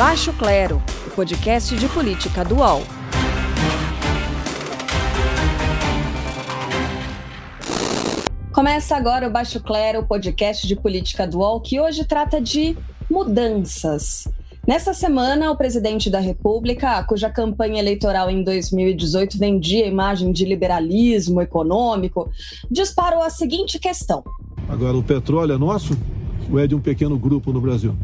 Baixo Clero, o podcast de política do UOL. Começa agora o Baixo Clero, o podcast de política do UOL, que hoje trata de mudanças. Nessa semana, o presidente da República, cuja campanha eleitoral em 2018 vendia a imagem de liberalismo econômico, disparou a seguinte questão: Agora, o petróleo é nosso ou é de um pequeno grupo no Brasil?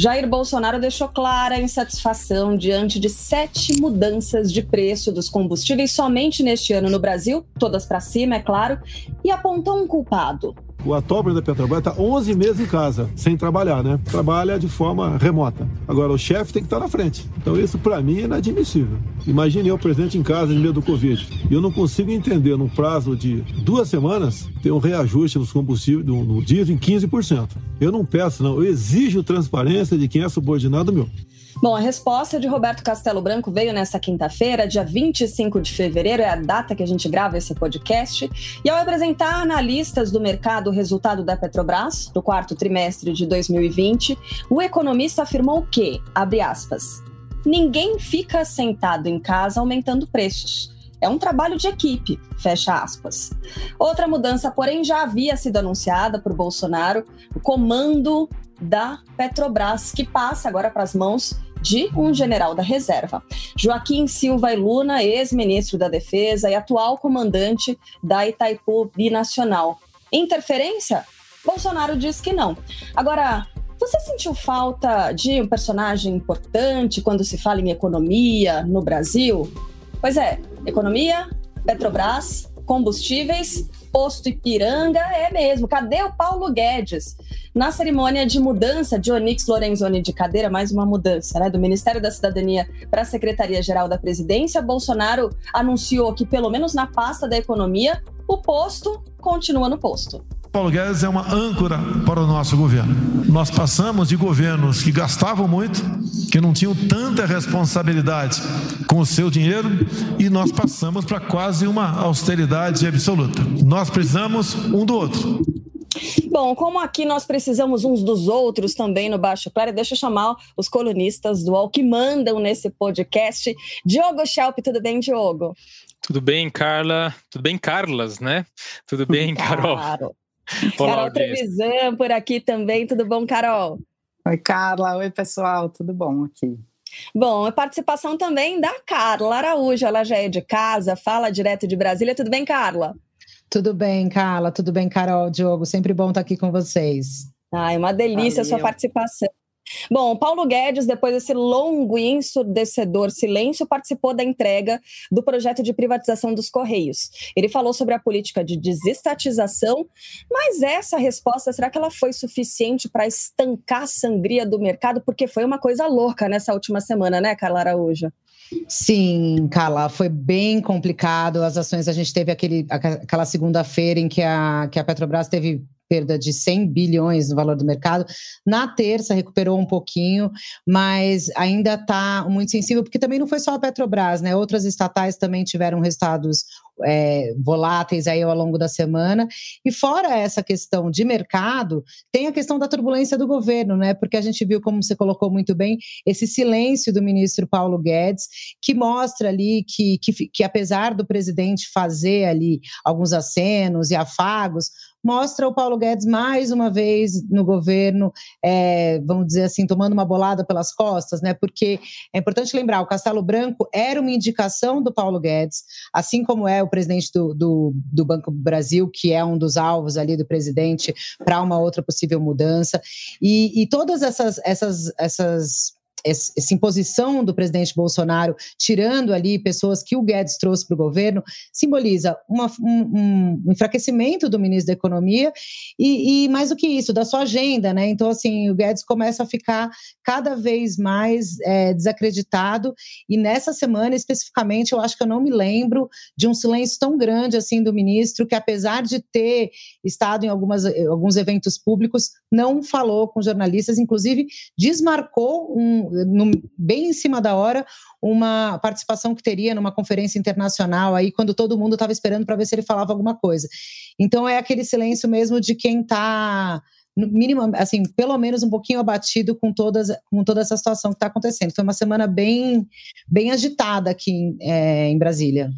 Jair Bolsonaro deixou clara a insatisfação diante de sete mudanças de preço dos combustíveis somente neste ano no Brasil, todas para cima, é claro, e apontou um culpado: o presidente da Petrobras está 11 meses em casa, sem trabalhar, né? Trabalha de forma remota. Agora, o chefe tem que estar na frente. Então, isso para mim é inadmissível. Imagine eu, presidente, em casa, em meio do Covid. E eu não consigo entender, num prazo de duas semanas, ter um reajuste nos combustíveis, no, no diesel, em 15%. Eu não peço, não. Eu exijo transparência de quem é subordinado meu. Bom, a resposta de Roberto Castelo Branco veio nessa quinta-feira, dia 25 de fevereiro, é a data que a gente grava esse podcast. E ao apresentar analistas do mercado o resultado da Petrobras, do quarto trimestre de 2020, o economista afirmou que, abre aspas, ninguém fica sentado em casa aumentando preços. É um trabalho de equipe, fecha aspas. Outra mudança, porém, já havia sido anunciada por Bolsonaro, o comando da Petrobras, que passa agora para as mãos de um general da reserva. Joaquim Silva e Luna, ex-ministro da Defesa e atual comandante da Itaipu Binacional. Interferência? Bolsonaro diz que não. Agora, você sentiu falta de um personagem importante quando se fala em economia no Brasil? Pois é, economia, Petrobras, combustíveis posto Ipiranga é mesmo. Cadê o Paulo Guedes? Na cerimônia de mudança de Onix Lorenzoni de cadeira, mais uma mudança, né, do Ministério da Cidadania para a Secretaria-Geral da Presidência, Bolsonaro anunciou que, pelo menos na pasta da economia, o posto continua no posto. Paulo Guedes é uma âncora para o nosso governo. Nós passamos de governos que gastavam muito, que não tinham tanta responsabilidade com o seu dinheiro, e nós passamos para quase uma austeridade absoluta. Nós precisamos um do outro. Bom, como aqui nós precisamos uns dos outros também no Baixo Claro, deixa eu chamar os colunistas do UOL que mandam nesse podcast. Diogo Schelp, tudo bem, Diogo? Tudo bem, Carla? Tudo bem, Carlas, né? Tudo bem, Carol? Claro. Olá, Carol Trevisan por aqui também. Tudo bom, Carol? Oi, Carla. Oi, pessoal. Tudo bom aqui? Bom, a participação também da Carla Araújo. Ela já é de casa, fala direto de Brasília. Tudo bem, Carla? Tudo bem, Carla. Tudo bem, Carol, Diogo. Sempre bom estar aqui com vocês. Ai, uma delícia Valeu. a sua participação. Bom, Paulo Guedes, depois desse longo e ensurdecedor silêncio, participou da entrega do projeto de privatização dos Correios. Ele falou sobre a política de desestatização, mas essa resposta, será que ela foi suficiente para estancar a sangria do mercado? Porque foi uma coisa louca nessa última semana, né, Carla Araújo? Sim, Carla, foi bem complicado. As ações, a gente teve aquele, aquela segunda-feira em que a, que a Petrobras teve perda de 100 bilhões no valor do mercado. Na terça recuperou um pouquinho, mas ainda está muito sensível, porque também não foi só a Petrobras, né? Outras estatais também tiveram resultados é, voláteis aí ao longo da semana. E fora essa questão de mercado, tem a questão da turbulência do governo, né? Porque a gente viu, como você colocou muito bem, esse silêncio do ministro Paulo Guedes, que mostra ali que, que, que apesar do presidente fazer ali alguns acenos e afagos, mostra o Paulo Guedes mais uma vez no governo, é, vamos dizer assim, tomando uma bolada pelas costas, né? Porque é importante lembrar, o Castelo Branco era uma indicação do Paulo Guedes, assim como é o presidente do, do, do Banco Brasil, que é um dos alvos ali do presidente para uma outra possível mudança. E, e todas essas, essas, essas essa imposição do presidente Bolsonaro, tirando ali pessoas que o Guedes trouxe para o governo, simboliza uma, um, um, enfraquecimento do ministro da Economia e, e, mais do que isso, da sua agenda, né? Então, assim, o Guedes começa a ficar cada vez mais é, desacreditado e nessa semana, especificamente, eu acho que eu não me lembro de um silêncio tão grande assim do ministro, que apesar de ter estado em algumas, alguns eventos públicos, não falou com jornalistas, inclusive desmarcou um, no, bem em cima da hora uma participação que teria numa conferência internacional aí quando todo mundo estava esperando para ver se ele falava alguma coisa. Então é aquele silêncio mesmo de quem está mínimo, assim, pelo menos um pouquinho abatido com, todas, com toda essa situação que está acontecendo. Foi uma semana bem, bem agitada aqui é, em Brasília.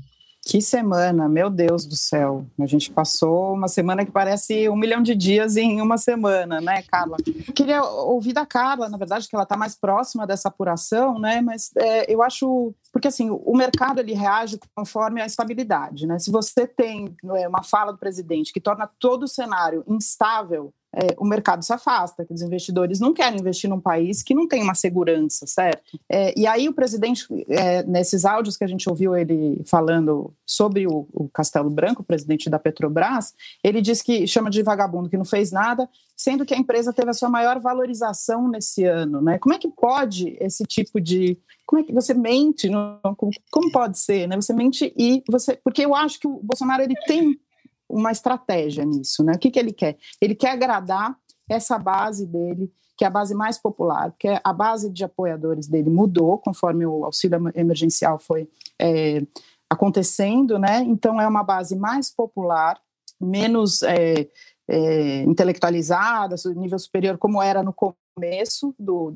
Que semana, meu Deus do céu. A gente passou uma semana que parece um milhão de dias em uma semana, né, Carla? Queria ouvir da Carla, na verdade, que ela está mais próxima dessa apuração, né? Mas é, eu acho. Porque assim, o mercado ele reage conforme a estabilidade, né? Se você tem é, uma fala do presidente que torna todo o cenário instável, é, o mercado se afasta, que os investidores não querem investir num país que não tem uma segurança, certo? É, e aí o presidente, é, nesses áudios que a gente ouviu ele falando sobre o, o, Castelo Branco, o presidente da Petrobras, ele diz que chama de vagabundo que não fez nada, sendo que a empresa teve a sua maior valorização nesse ano, né? Como é que pode esse tipo de como é que você mente? Não, como, como pode ser, né? Você mente e você, porque eu acho que o Bolsonaro ele tem uma estratégia nisso, né? O que, que ele quer? Ele quer agradar essa base dele, que é a base mais popular, porque a base de apoiadores dele mudou conforme o auxílio emergencial foi é, acontecendo, né? Então é uma base mais popular, menos é, é, intelectualizada, nível superior, como era no começo do,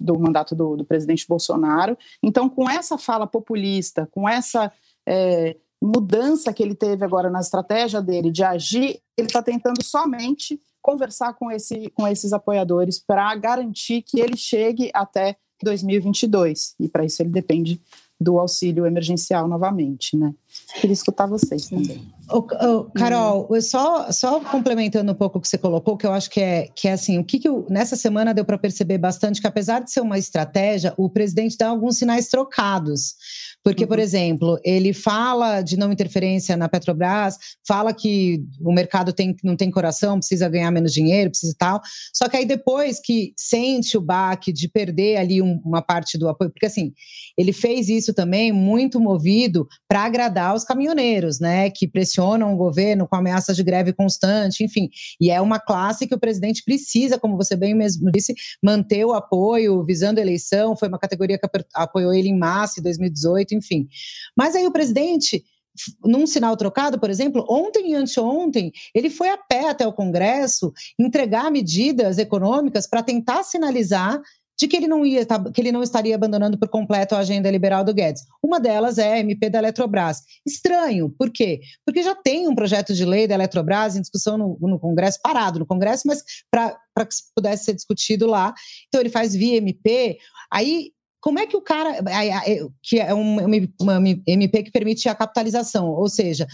do mandato do, do presidente Bolsonaro. Então, com essa fala populista, com essa é, mudança que ele teve agora na estratégia dele de agir, ele está tentando somente conversar com, esse, com esses apoiadores para garantir que ele chegue até 2022. E para isso ele depende do auxílio emergencial novamente, né? Queria escutar vocês também. Carol, só, só complementando um pouco o que você colocou, que eu acho que é, que é assim, o que, que eu, nessa semana deu para perceber bastante que apesar de ser uma estratégia, o presidente dá alguns sinais trocados. Porque, por uhum. exemplo, ele fala de não interferência na Petrobras, fala que o mercado tem, não tem coração, precisa ganhar menos dinheiro, precisa tal. Só que aí depois que sente o baque de perder ali um, uma parte do apoio, porque assim, ele fez isso também muito movido para agradar os caminhoneiros, né? Que pressionam o governo com ameaças de greve constante, enfim. E é uma classe que o presidente precisa, como você bem mesmo disse, manter o apoio visando a eleição. Foi uma categoria que apoiou ele em massa em 2018 enfim. Mas aí o presidente num sinal trocado, por exemplo, ontem e anteontem, ele foi a pé até o Congresso entregar medidas econômicas para tentar sinalizar de que ele não ia que ele não estaria abandonando por completo a agenda liberal do Guedes. Uma delas é a MP da Eletrobras. Estranho, por quê? Porque já tem um projeto de lei da Eletrobras em discussão no, no Congresso, parado no Congresso, mas para que pudesse ser discutido lá. Então ele faz via MP. Aí como é que o cara, que é uma, MP que permite a capitalização, ou seja,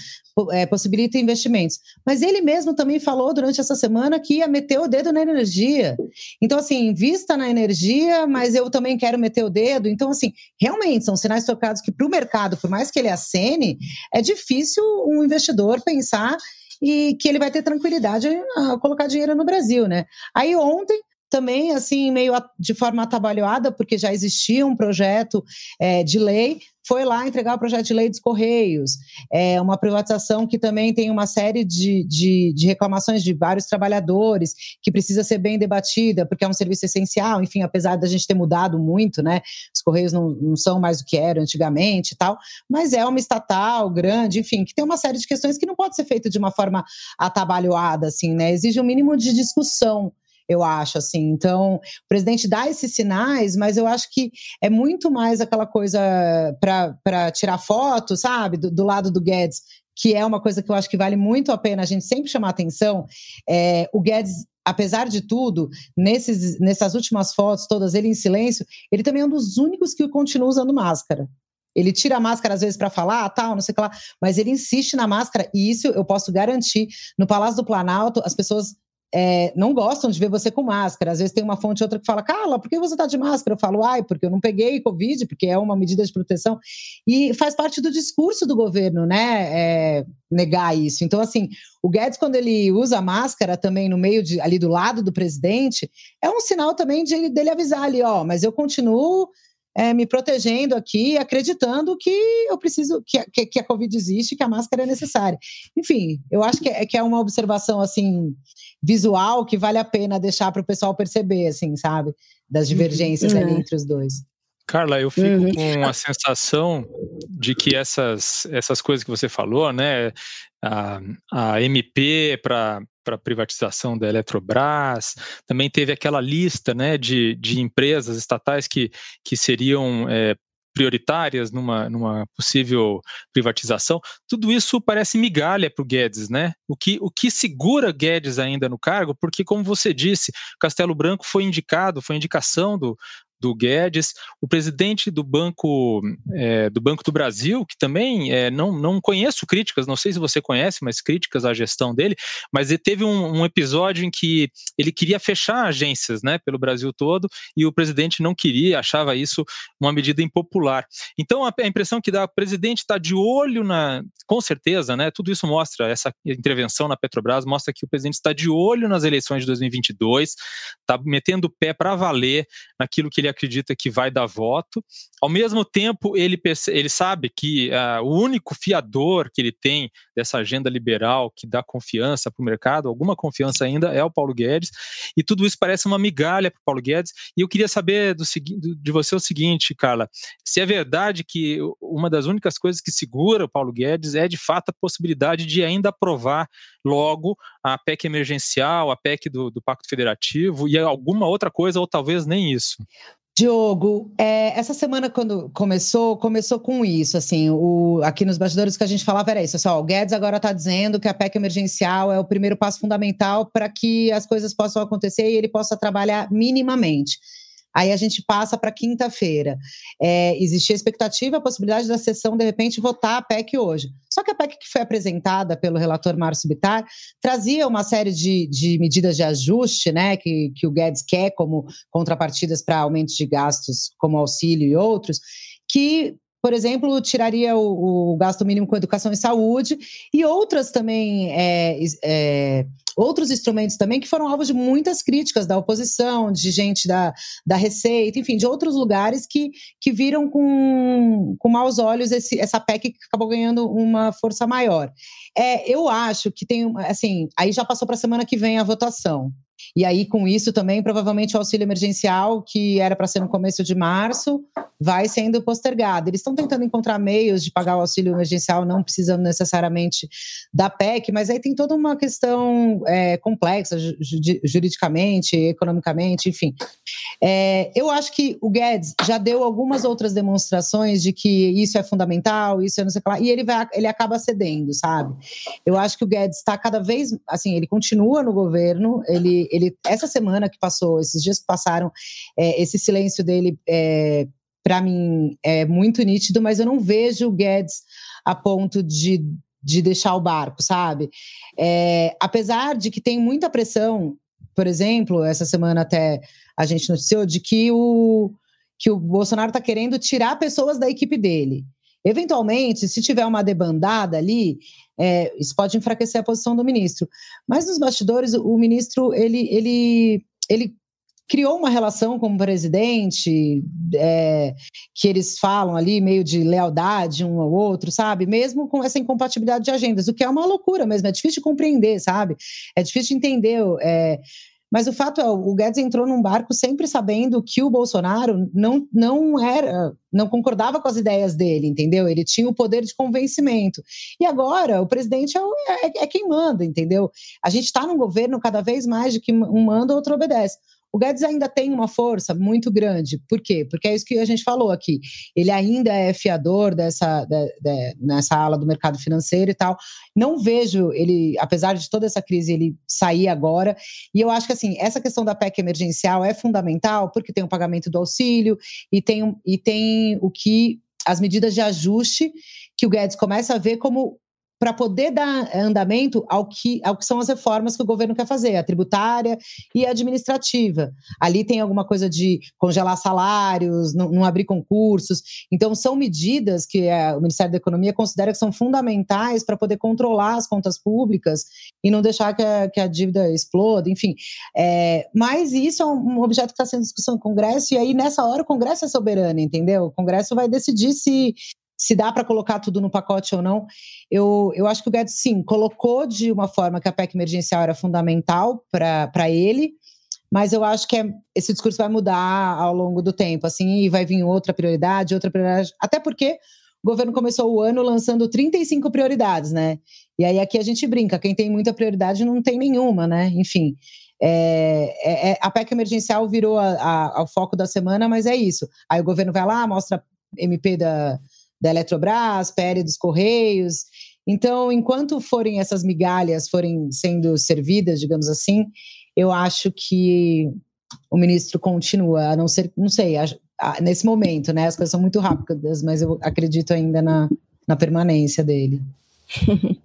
é, possibilita investimentos. Mas ele mesmo também falou durante essa semana que ia meter o dedo na energia. Então, assim, invista na energia, mas eu também quero meter o dedo. Então, assim, realmente são sinais trocados que para o mercado, por mais que ele acene, é difícil um investidor pensar e que ele vai ter tranquilidade a colocar dinheiro no Brasil, né? Aí ontem também assim meio de forma atabalhoada, porque já existia um projeto é, de lei, foi lá entregar o projeto de lei dos Correios, é uma privatização que também tem uma série de, de, de, reclamações de vários trabalhadores, que precisa ser bem debatida, porque é um serviço essencial, enfim, apesar da gente ter mudado muito, né, os Correios não, não são mais o que eram antigamente e tal, mas é uma estatal grande, enfim, que tem uma série de questões que não pode ser feito de uma forma atabalhoada, assim, né, exige um mínimo de discussão, eu acho, assim. Então, o presidente dá esses sinais, mas eu acho que é muito mais aquela coisa para tirar foto, sabe, do, do, lado do Guedes, que é uma coisa que eu acho que vale muito a pena a gente sempre chamar atenção. É, o Guedes apesar de tudo, nesses, nessas últimas fotos, todas ele em silêncio, ele também é um dos únicos que continua usando máscara. Ele tira a máscara às vezes para falar, tal, não sei o que lá, mas ele insiste na máscara, e isso eu posso garantir. No Palácio do Planalto, as pessoas é, não gostam de ver você com máscara. Às vezes tem uma fonte outra que fala, Carla, por que você está de máscara? Eu falo, ai, porque eu não peguei Covid, porque é uma medida de proteção. E faz parte do discurso do governo, né? É, negar isso. Então, assim, o Guedes, quando ele usa a máscara também no meio de, ali do lado do presidente, é um sinal também de, dele avisar ali, ó, mas eu continuo é, me protegendo aqui, acreditando que eu preciso, que, que, que, a Covid existe, que a máscara é necessária. Enfim, eu acho que é, que é uma observação assim visual que vale a pena deixar para o pessoal perceber, assim, sabe, das divergências uhum. ali entre os dois. Carla, eu fico uhum. com a sensação de que essas, essas coisas que você falou, né, a, a MP para para a privatização da Eletrobras, também teve aquela lista né, de, de empresas estatais que, que seriam é, prioritárias numa, numa possível privatização, tudo isso parece migalha para o Guedes, né? O que, o que segura Guedes ainda no cargo, porque, como você disse, Castelo Branco foi indicado, foi indicação do, do Guedes, o presidente do Banco é, do Banco do Brasil, que também é, não, não conheço críticas, não sei se você conhece, mas críticas à gestão dele, mas ele teve um, um, episódio em que ele queria fechar agências né, pelo Brasil todo e o presidente não queria, achava isso uma medida impopular. Então a, a impressão que dá, o presidente está de olho na, com certeza, né, tudo isso mostra, essa intervenção na Petrobras mostra que o presidente está de olho nas eleições de 2022, está metendo o pé para valer naquilo que ele ele acredita que vai dar voto. Ao mesmo tempo, ele, ele sabe que uh, o único fiador que ele tem dessa agenda liberal que dá confiança para o mercado, alguma confiança ainda, é o Paulo Guedes. E tudo isso parece uma migalha para o Paulo Guedes. E eu queria saber do, de você o seguinte, Carla: se é verdade que uma das únicas coisas que segura o Paulo Guedes é de fato a possibilidade de ainda aprovar logo a PEC emergencial, a PEC do, do Pacto Federativo e alguma outra coisa, ou talvez nem isso. Diogo, é, essa semana quando começou, começou com isso, assim, o, aqui nos bastidores que a gente falava era isso, assim, o Guedes agora está dizendo que a PEC emergencial é o primeiro passo fundamental para que as coisas possam acontecer e ele possa trabalhar minimamente. Aí a gente passa para quinta-feira. É, existia a expectativa, a possibilidade da sessão, de repente, votar a PEC hoje. Só que a PEC que foi apresentada pelo relator Márcio Bittar trazia uma série de, de medidas de ajuste, né, que, que o Guedes quer como contrapartidas para aumentos de gastos, como auxílio e outros, que por exemplo, tiraria o, o, gasto mínimo com educação e saúde e outras também é, é, outros instrumentos também que foram alvos de muitas críticas da oposição, de gente da, da Receita, enfim, de outros lugares que, que viram com, com maus olhos esse, essa PEC que acabou ganhando uma força maior. É, eu acho que tem, assim, aí já passou para a semana que vem a votação. E aí, com isso também, provavelmente o auxílio emergencial, que era para ser no começo de março, vai sendo postergado. Eles estão tentando encontrar meios de pagar o auxílio emergencial, não precisando necessariamente da PEC, mas aí tem toda uma questão é, complexa, juridicamente, economicamente, enfim. É, eu acho que o Guedes já deu algumas outras demonstrações de que isso é fundamental, isso é não sei o que lá, e ele, vai, ele acaba cedendo, sabe? Eu acho que o Guedes está cada vez, assim, ele continua no governo, ele, ele essa semana que passou, esses dias que passaram, é, esse silêncio dele é, para mim é muito nítido, mas eu não vejo o Guedes a ponto de, de deixar o barco, sabe? É, apesar de que tem muita pressão, por exemplo, essa semana até a gente noticiou de que o, que o Bolsonaro está querendo tirar pessoas da equipe dele. Eventualmente, se tiver uma debandada ali, é, isso pode enfraquecer a posição do ministro. Mas nos bastidores, o ministro ele, ele, ele criou uma relação com o presidente, é, que eles falam ali meio de lealdade um ao outro, sabe? Mesmo com essa incompatibilidade de agendas, o que é uma loucura mesmo, é difícil de compreender, sabe? É difícil de entender. É, mas o fato é, o Guedes entrou num barco sempre sabendo que o Bolsonaro não, não era, não concordava com as ideias dele, entendeu? Ele tinha o poder de convencimento. E agora o presidente é, é, é quem manda, entendeu? A gente está num governo cada vez mais de que um manda, outro obedece. O Guedes ainda tem uma força muito grande. Por quê? Porque é isso que a gente falou aqui. Ele ainda é fiador dessa de, de, nessa ala do mercado financeiro e tal. Não vejo ele, apesar de toda essa crise, ele sair agora. E eu acho que assim, essa questão da PEC emergencial é fundamental porque tem o pagamento do auxílio e tem, e tem o que as medidas de ajuste que o Guedes começa a ver como para poder dar andamento ao que, ao que são as reformas que o governo quer fazer, a tributária e a administrativa. Ali tem alguma coisa de congelar salários, não, não abrir concursos. Então, são medidas que é, o Ministério da Economia considera que são fundamentais para poder controlar as contas públicas e não deixar que a, que a dívida exploda, enfim. É, mas isso é um objeto que está sendo discussão no Congresso, e aí, nessa hora, o Congresso é soberano, entendeu? O Congresso vai decidir se se dá para colocar tudo no pacote ou não. Eu, eu acho que o Guedes, sim, colocou de uma forma que a PEC emergencial era fundamental para ele, mas eu acho que é, esse discurso vai mudar ao longo do tempo, assim, e vai vir outra prioridade, outra prioridade, até porque o governo começou o ano lançando 35 prioridades, né? E aí aqui a gente brinca, quem tem muita prioridade não tem nenhuma, né? Enfim. É, é, é a PEC emergencial virou ao foco da semana, mas é isso. Aí o governo vai lá, mostra MP da, da Eletrobras, PL dos Correios. Então, enquanto forem essas migalhas forem sendo servidas, digamos assim, eu acho que o ministro continua, a não ser, não sei, nesse momento, né? As coisas são muito rápidas, mas eu acredito ainda na, na permanência dele.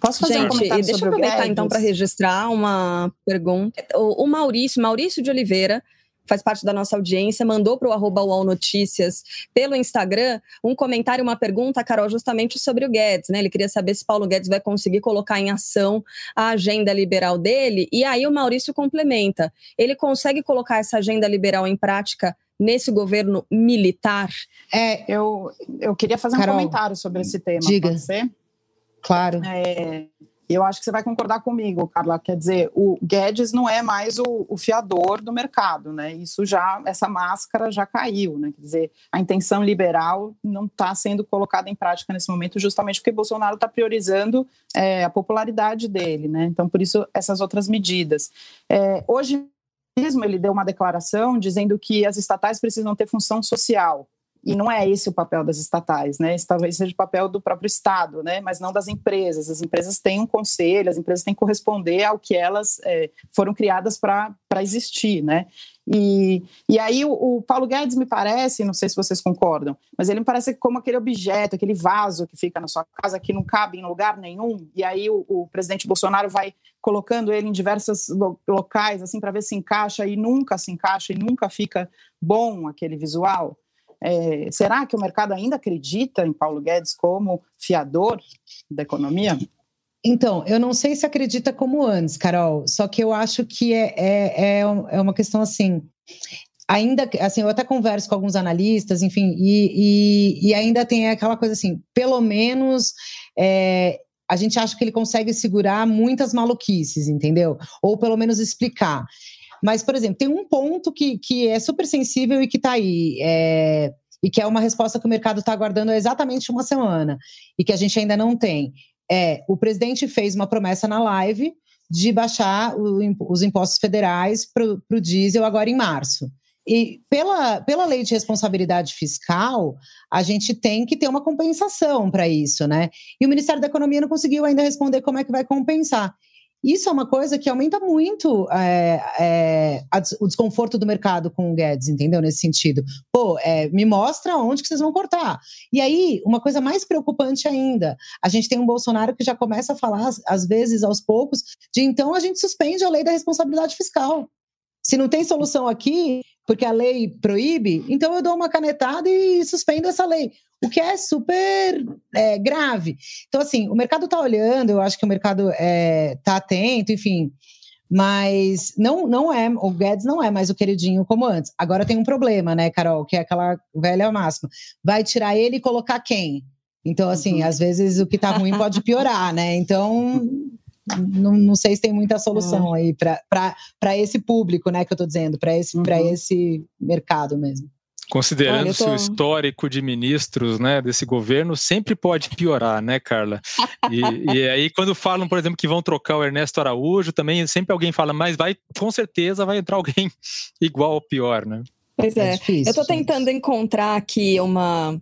Posso fazer Gente, um comentário deixa eu aproveitar então para registrar uma pergunta. O, o Maurício, Maurício de Oliveira, faz parte da nossa audiência, mandou para o arroba UOL Notícias pelo Instagram um comentário, uma pergunta, Carol, justamente sobre o Guedes, né? Ele queria saber se Paulo Guedes vai conseguir colocar em ação a agenda liberal dele. E aí o Maurício complementa: ele consegue colocar essa agenda liberal em prática nesse governo militar? É, eu, eu queria fazer Carol, um comentário sobre esse tema. Diga. Claro. É, eu acho que você vai concordar comigo, Carla. Quer dizer, o Guedes não é mais o, o, fiador do mercado, né? Isso já, essa máscara já caiu, né? Quer dizer, a intenção liberal não está sendo colocada em prática nesse momento, justamente porque Bolsonaro está priorizando é, a popularidade dele, né? Então, por isso, essas outras medidas. É, hoje mesmo ele deu uma declaração dizendo que as estatais precisam ter função social. E não é esse o papel das estatais, né? Esse talvez seja o papel do próprio Estado, né? Mas não das empresas. As empresas têm um conselho, as empresas têm que corresponder ao que elas é, foram criadas para existir, né? E, e aí o, o, Paulo Guedes me parece, não sei se vocês concordam, mas ele me parece como aquele objeto, aquele vaso que fica na sua casa que não cabe em lugar nenhum, e aí o, o presidente Bolsonaro vai colocando ele em diversos lo, locais assim para ver se encaixa e nunca se encaixa e nunca fica bom aquele visual. É, será que o mercado ainda acredita em Paulo Guedes como fiador da economia? Então, eu não sei se acredita como antes, Carol, só que eu acho que é, é, é, é uma questão assim. Ainda, assim, eu até converso com alguns analistas, enfim, e, e, e ainda tem aquela coisa assim, pelo menos é, a gente acha que ele consegue segurar muitas maluquices, entendeu? Ou pelo menos explicar. Mas, por exemplo, tem um ponto que, que é super sensível e que está aí. É, e que é uma resposta que o mercado está aguardando há exatamente uma semana e que a gente ainda não tem. É, o presidente fez uma promessa na live de baixar o, os impostos federais para o diesel agora em março. E pela, pela lei de responsabilidade fiscal, a gente tem que ter uma compensação para isso, né? E o Ministério da Economia não conseguiu ainda responder como é que vai compensar. Isso é uma coisa que aumenta muito é, é, a, o desconforto do mercado com o Guedes, entendeu? Nesse sentido. Pô, é, me mostra onde que vocês vão cortar. E aí, uma coisa mais preocupante ainda, a gente tem um Bolsonaro que já começa a falar, às vezes, aos poucos, de então a gente suspende a lei da responsabilidade fiscal. Se não tem solução aqui, porque a lei proíbe, então eu dou uma canetada e suspendo essa lei o que é super é, grave. Então, assim, o mercado está olhando, eu acho que o mercado está é, tá atento, enfim, mas não, não é, o Guedes não é mais o queridinho como antes. Agora tem um problema, né, Carol, que é aquela velha máxima. Vai tirar ele e colocar quem? Então, assim, uhum. às vezes o que está ruim pode piorar, né? Então, não, não sei se tem muita solução é. aí para esse público, né, que eu estou dizendo, para esse, uhum. esse mercado mesmo. Considerando Olha, tô... o histórico de ministros né, desse governo, sempre pode piorar, né, Carla? E, e, aí, quando falam, por exemplo, que vão trocar o Ernesto Araújo, também sempre alguém fala, mas vai, com certeza vai entrar alguém igual ou pior, né? Pois é. é difícil, eu estou tentando encontrar aqui uma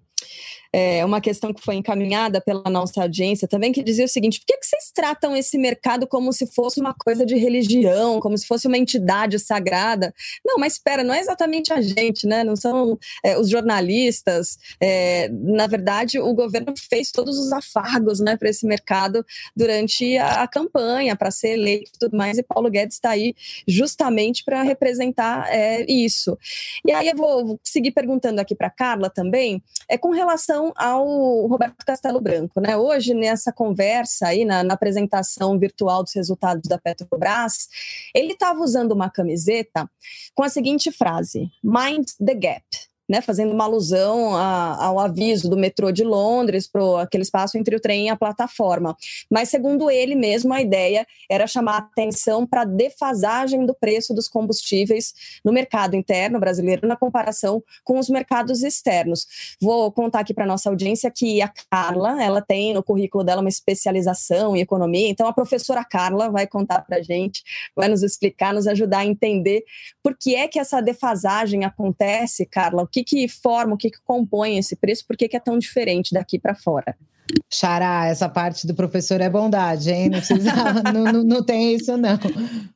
é, uma questão que foi encaminhada pela nossa audiência também, que dizia o seguinte: por que, que vocês tratam esse mercado como se fosse uma coisa de religião, como se fosse uma entidade sagrada? Não, mas espera, não é exatamente a gente, né? Não são é, os jornalistas. É, na verdade, o governo fez todos os afargos né, para esse mercado durante a, a campanha, para ser eleito e tudo mais, e Paulo Guedes está aí justamente para representar é, isso. E aí eu vou seguir perguntando aqui para Carla também, é com relação relação ao Roberto Castelo Branco. Né? Hoje, nessa conversa aí, na, na apresentação virtual dos resultados da Petrobras, ele estava usando uma camiseta com a seguinte frase: Mind the gap. Né, fazendo uma alusão a, ao aviso do metrô de Londres para aquele espaço entre o trem e a plataforma. Mas, segundo ele mesmo, a ideia era chamar atenção para a defasagem do preço dos combustíveis no mercado interno brasileiro na comparação com os mercados externos. Vou contar aqui para nossa audiência que a Carla, ela tem no currículo dela uma especialização em economia, então a professora Carla vai contar para a gente, vai nos explicar, nos ajudar a entender por que é que essa defasagem acontece, Carla, o que que forma, o que que compõe esse preço, por que que é tão diferente daqui para fora? Xará, essa parte do professor é bondade, hein? Não, precisa, não, não, não, tem isso, não.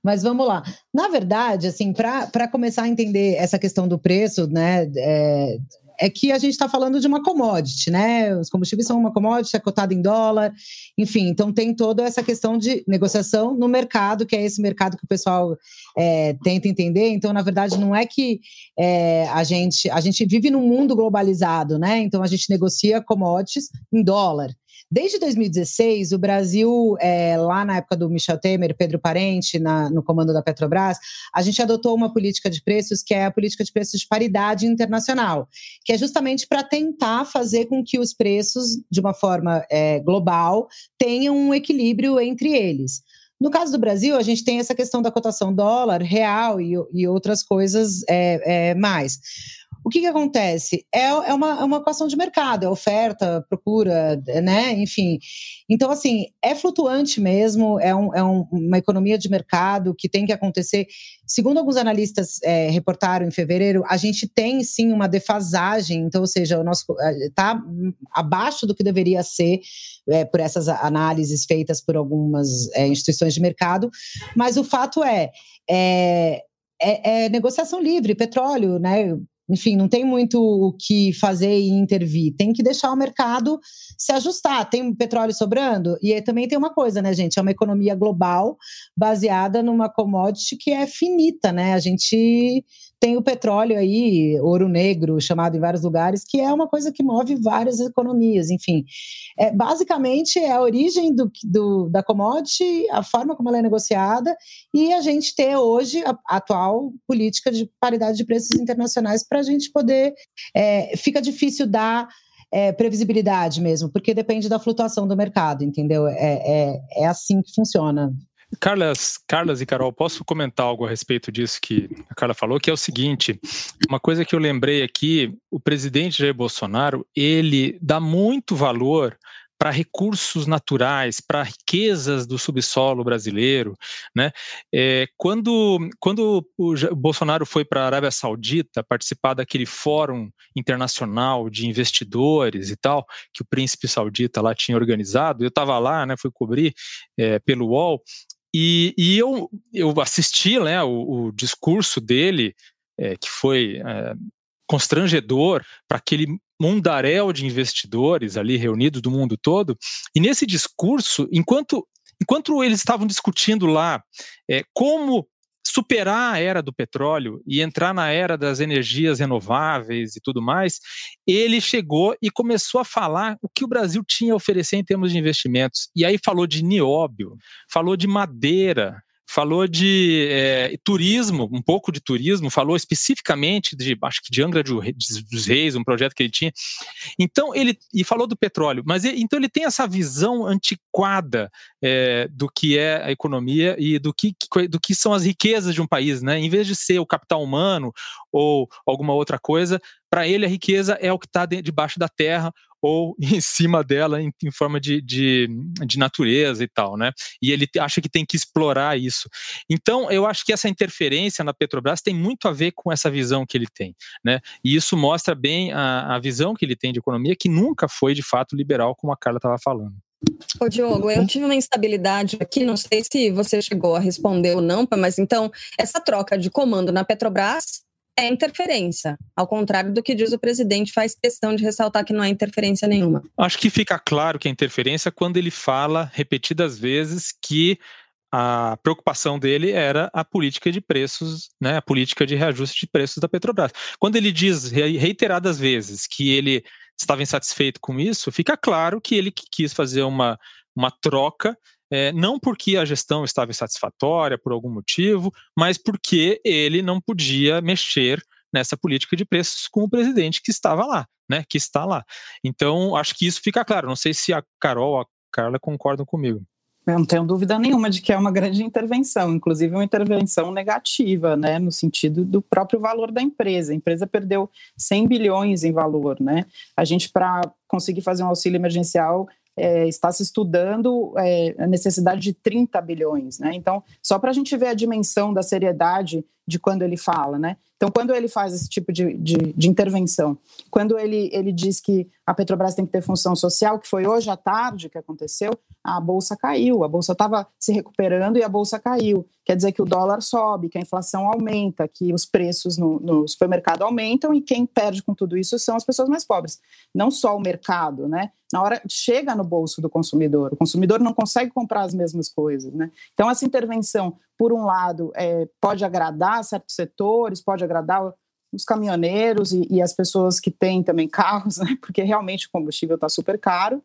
Mas vamos lá. Na verdade, assim, para começar a entender essa questão do preço, né? É, é que a gente está falando de uma commodity, né? Os combustíveis são uma commodity, é cotada em dólar, enfim, então tem toda essa questão de negociação no mercado, que é esse mercado que o pessoal é, tenta entender. Então, na verdade, não é que é, a gente a gente vive num mundo globalizado, né? Então a gente negocia commodities em dólar. Desde 2016, o Brasil, é, lá na época do Michel Temer, Pedro Parente, na, no comando da Petrobras, a gente adotou uma política de preços que é a política de preços de paridade internacional, que é justamente para tentar fazer com que os preços, de uma forma é, global, tenham um equilíbrio entre eles. No caso do Brasil, a gente tem essa questão da cotação dólar, real e, e outras coisas é, é, mais. O que, que acontece? É, é, uma, é uma equação de mercado, é oferta, procura, né? Enfim. Então, assim, é flutuante mesmo, é, um, é um, uma economia de mercado que tem que acontecer. Segundo alguns analistas é, reportaram em fevereiro, a gente tem sim uma defasagem, então, ou seja, o nosso está abaixo do que deveria ser é, por essas análises feitas por algumas é, instituições de mercado, mas o fato é, é é, é, negociação livre, petróleo, né? Enfim, não tem muito o que fazer e intervir. Tem que deixar o mercado se ajustar. Tem petróleo sobrando? E também tem uma coisa, né, gente? É uma economia global baseada numa commodity que é finita, né? A gente tem o petróleo aí, ouro negro, chamado em vários lugares, que é uma coisa que move várias economias, enfim. É, basicamente, é a origem do, do, da commodity, a forma como ela é negociada, e a gente ter hoje a, a atual política de paridade de preços internacionais para a gente poder. É, fica difícil dar. É, previsibilidade mesmo, porque depende da flutuação do mercado, entendeu? É, é, é assim que funciona. Carlas, Carlas e Carol, posso comentar algo a respeito disso que a Carla falou, que é o seguinte, uma coisa que eu lembrei aqui, o presidente Jair Bolsonaro, ele dá muito valor para recursos naturais, para riquezas do subsolo brasileiro, né? É, quando, quando o Bolsonaro foi para a Arábia Saudita participar daquele fórum internacional de investidores e tal, que o príncipe saudita lá tinha organizado, eu estava lá, né? Fui cobrir é, pelo UOL e, e eu, eu assisti né, o, o discurso dele, é, que foi é, constrangedor para aquele mundaréu de investidores ali reunidos do mundo todo. E nesse discurso, enquanto, enquanto eles estavam discutindo lá é, como superar a era do petróleo e entrar na era das energias renováveis e tudo mais, ele chegou e começou a falar o que o Brasil tinha a oferecer em termos de investimentos. E aí falou de nióbio, falou de madeira, falou de é, turismo, um pouco de turismo, falou especificamente de, acho que de Angra dos Reis, um projeto que ele tinha. Então ele e falou do petróleo, mas ele, então ele tem essa visão antiquada é, do que é a economia e do que, do que são as riquezas de um país, né? Em vez de ser o capital humano ou alguma outra coisa, para ele a riqueza é o que está debaixo da terra ou em cima dela em, em forma de, de, de, natureza e tal, né? E ele acha que tem que explorar isso. Então, eu acho que essa interferência na Petrobras tem muito a ver com essa visão que ele tem, né? E isso mostra bem a, a visão que ele tem de economia, que nunca foi de fato liberal, como a Carla estava falando. Ô, Diogo, eu tive uma instabilidade aqui, não sei se você chegou a responder ou não, mas então, essa troca de comando na Petrobras é interferência. Ao contrário do que diz o presidente, faz questão de ressaltar que não é interferência nenhuma. Acho que fica claro que é interferência quando ele fala repetidas vezes que a preocupação dele era a política de preços, né, a política de reajuste de preços da Petrobras. Quando ele diz reiteradas vezes que ele estava insatisfeito com isso, fica claro que ele quis fazer uma, uma troca é, não porque a gestão estava insatisfatória por algum motivo, mas porque ele não podia mexer nessa política de preços com o presidente que estava lá, né? Que está lá. Então, acho que isso fica claro. Não sei se a Carol a Carla concordam comigo. Eu não tenho dúvida nenhuma de que é uma grande intervenção, inclusive uma intervenção negativa, né, no sentido do próprio valor da empresa. A empresa perdeu 100 bilhões em valor, né? A gente, para conseguir fazer um auxílio emergencial, é, está se estudando é, a necessidade de 30 bilhões, né? Então, só para a gente ver a dimensão da seriedade de quando ele fala, né? Então, quando ele faz esse tipo de, de, de, intervenção, quando ele, ele diz que a Petrobras tem que ter função social, que foi hoje à tarde que aconteceu, a bolsa caiu, a bolsa estava se recuperando e a bolsa caiu. Quer dizer que o dólar sobe, que a inflação aumenta, que os preços no, no supermercado aumentam e quem perde com tudo isso são as pessoas mais pobres. Não só o mercado, né? Na hora chega no bolso do consumidor, o consumidor não consegue comprar as mesmas coisas, né? Então, essa intervenção, por um lado, é, pode agradar certos setores, pode agradar os caminhoneiros e, e, as pessoas que têm também carros, né? porque realmente o combustível está super caro.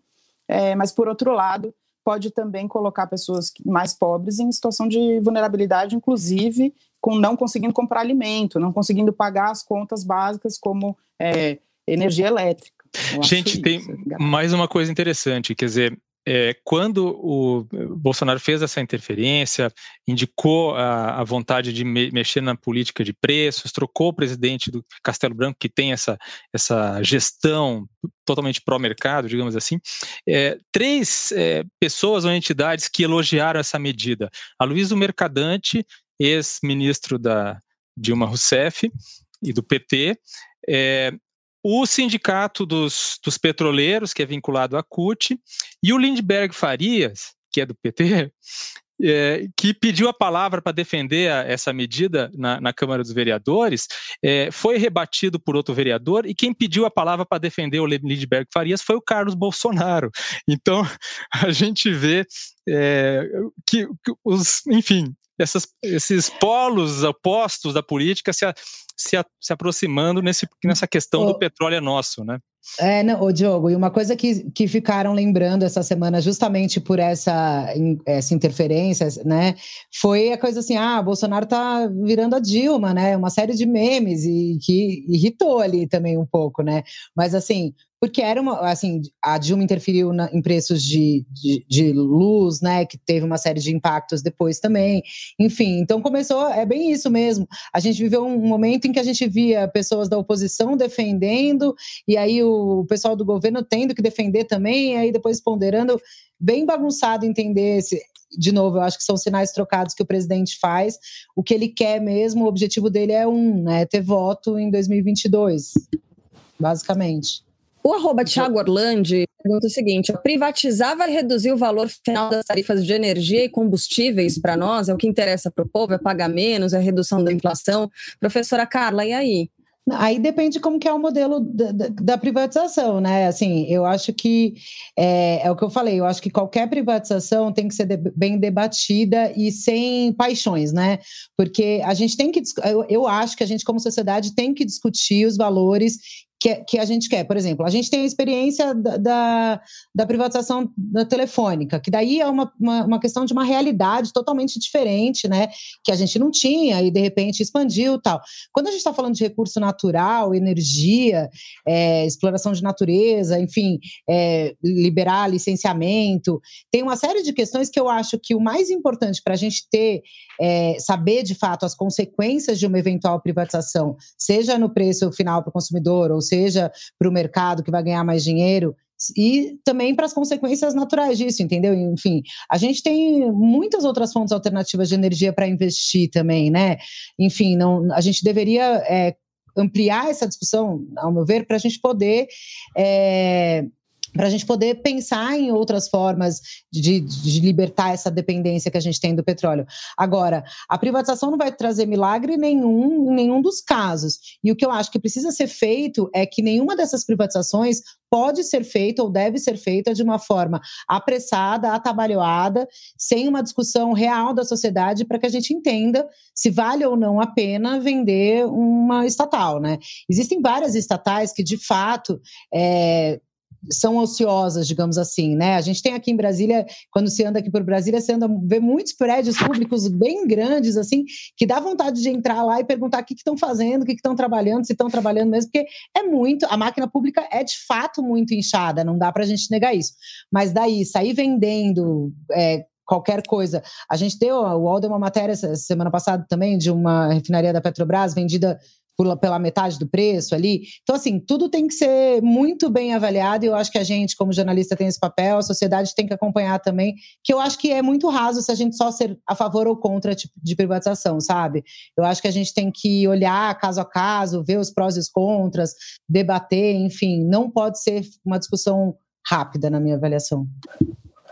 É, mas, por outro lado, pode também colocar pessoas mais pobres em situação de vulnerabilidade, inclusive com não conseguindo comprar alimento, não conseguindo pagar as contas básicas como é, energia elétrica. Gente, tem mais uma coisa interessante, quer dizer, é, quando o Bolsonaro fez essa interferência, indicou a, a vontade de me, mexer na política de preços, trocou o presidente do Castelo Branco, que tem essa, essa gestão totalmente pró-mercado, digamos assim, é, três é, pessoas ou entidades que elogiaram essa medida. A Luísa Mercadante, ex-ministro da Dilma Rousseff e do PT, o Sindicato dos, dos Petroleiros, que é vinculado à CUT, e o Lindbergh Farias, que é do PT, é, que pediu a palavra para defender a, essa medida na, na, Câmara dos Vereadores, é, foi rebatido por outro vereador, e quem pediu a palavra para defender o Lindbergh Farias foi o Carlos Bolsonaro. Então, a gente vê é, que, que, os, enfim, essas, esses polos opostos da política se, se, se aproximando nesse, nessa questão do petróleo é nosso, né? É, não, ô Diogo, e uma coisa que, que ficaram lembrando essa semana, justamente por essa, essa interferência, né, foi a coisa assim: ah, Bolsonaro tá virando a Dilma, né? Uma série de memes e que irritou ali também um pouco, né? Mas assim, porque era uma, assim, a Dilma interferiu na, em preços de, de, de, luz, né, que teve uma série de impactos depois também, enfim, então começou, é bem isso mesmo, a gente viveu um momento em que a gente via pessoas da oposição defendendo, e aí o pessoal do governo tendo que defender também, e aí depois ponderando, bem bagunçado entender esse, de novo, eu acho que são sinais trocados que o presidente faz. O que ele quer mesmo, o objetivo dele é um, né? Ter voto em 2022, basicamente. O arroba Thiago Orlandi pergunta o seguinte: privatizar vai reduzir o valor final das tarifas de energia e combustíveis para nós? É o que interessa para o povo? É pagar menos? É redução da inflação? Professora Carla, e aí? Aí depende como que é o modelo da, da, da privatização, né? Assim, eu acho que é, é, o que eu falei, eu acho que qualquer privatização tem que ser de, bem debatida e sem paixões, né? Porque a gente tem que eu, eu acho que a gente, como sociedade, tem que discutir os valores que, que a gente quer. Por exemplo, a gente tem a experiência da, da, da privatização da telefônica, que daí é uma, uma, uma, questão de uma realidade totalmente diferente, né? Que a gente não tinha e de repente expandiu tal. Quando a gente está falando de recurso natural, energia, é, exploração de natureza, enfim, é, liberar licenciamento, tem uma série de questões que eu acho que o mais importante para a gente ter, é, saber de fato as consequências de uma eventual privatização, seja no preço final para o consumidor ou seja para o mercado que vai ganhar mais dinheiro, e também para as consequências naturais disso, entendeu? Enfim, a gente tem muitas outras fontes alternativas de energia para investir também, né? Enfim, não, a gente deveria é, ampliar essa discussão, ao meu ver, para a gente poder é, para a gente poder pensar em outras formas de, de, libertar essa dependência que a gente tem do petróleo. Agora, a privatização não vai trazer milagre nenhum em nenhum dos casos. E o que eu acho que precisa ser feito é que nenhuma dessas privatizações pode ser feita ou deve ser feita de uma forma apressada, atabalhoada, sem uma discussão real da sociedade para que a gente entenda se vale ou não a pena vender uma estatal, né? Existem várias estatais que, de fato, é, são ociosas, digamos assim, né? A gente tem aqui em Brasília, quando se anda aqui por Brasília, você anda vê muitos prédios públicos bem grandes, assim, que dá vontade de entrar lá e perguntar o que estão fazendo, o que estão trabalhando, se estão trabalhando mesmo, porque é muito, a máquina pública é de fato muito inchada, não dá para a gente negar isso. Mas daí, sair vendendo é, qualquer coisa. A gente deu, o UOL deu uma matéria semana passada também de uma refinaria da Petrobras vendida pela metade do preço ali. Então, assim, tudo tem que ser muito bem avaliado e eu acho que a gente, como jornalista, tem esse papel, a sociedade tem que acompanhar também, que eu acho que é muito raso se a gente só ser a favor ou contra tipo, de privatização, sabe? Eu acho que a gente tem que olhar caso a caso, ver os prós e os contras, debater, enfim, não pode ser uma discussão rápida na minha avaliação.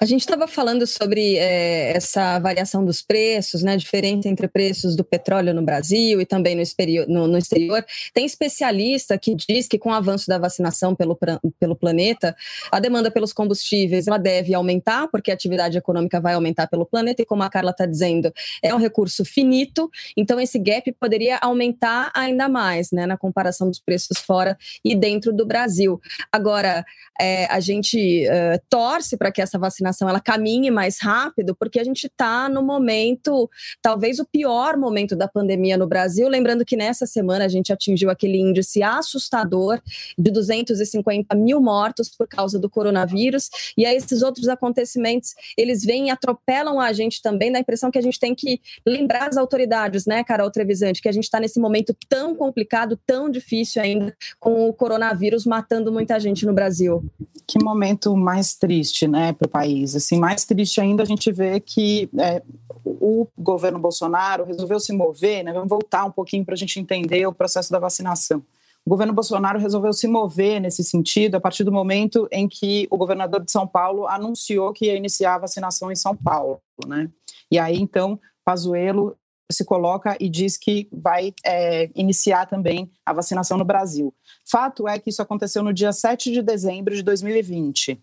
A gente estava falando sobre é, essa variação dos preços, né, diferente entre preços do petróleo no Brasil e também no exterior, no, no exterior. Tem especialista que diz que com o avanço da vacinação pelo, pelo planeta, a demanda pelos combustíveis ela deve aumentar, porque a atividade econômica vai aumentar pelo planeta, e como a Carla está dizendo, é um recurso finito, então esse gap poderia aumentar ainda mais, né, na comparação dos preços fora e dentro do Brasil. Agora, é, a gente uh, torce para que essa vacinação vacinação ela caminhe mais rápido, porque a gente está no momento, talvez o pior momento da pandemia no Brasil. Lembrando que nessa semana a gente atingiu aquele índice assustador de 250 mil mortos por causa do coronavírus. E aí esses outros acontecimentos, eles vêm e atropelam a gente também, dá a impressão que a gente tem que lembrar as autoridades, né, Carol Trevisante, que a gente está nesse momento tão complicado, tão difícil ainda, com o coronavírus matando muita gente no Brasil. Que momento mais triste, né, para o país país. Assim, mais triste ainda a gente vê que é, o governo Bolsonaro resolveu se mover, né? Vamos voltar um pouquinho para a gente entender o processo da vacinação. O governo Bolsonaro resolveu se mover nesse sentido a partir do momento em que o governador de São Paulo anunciou que ia iniciar a vacinação em São Paulo, né? E aí então Pazuello se coloca e diz que vai é, iniciar também a vacinação no Brasil. Fato é que isso aconteceu no dia 7 de dezembro de 2020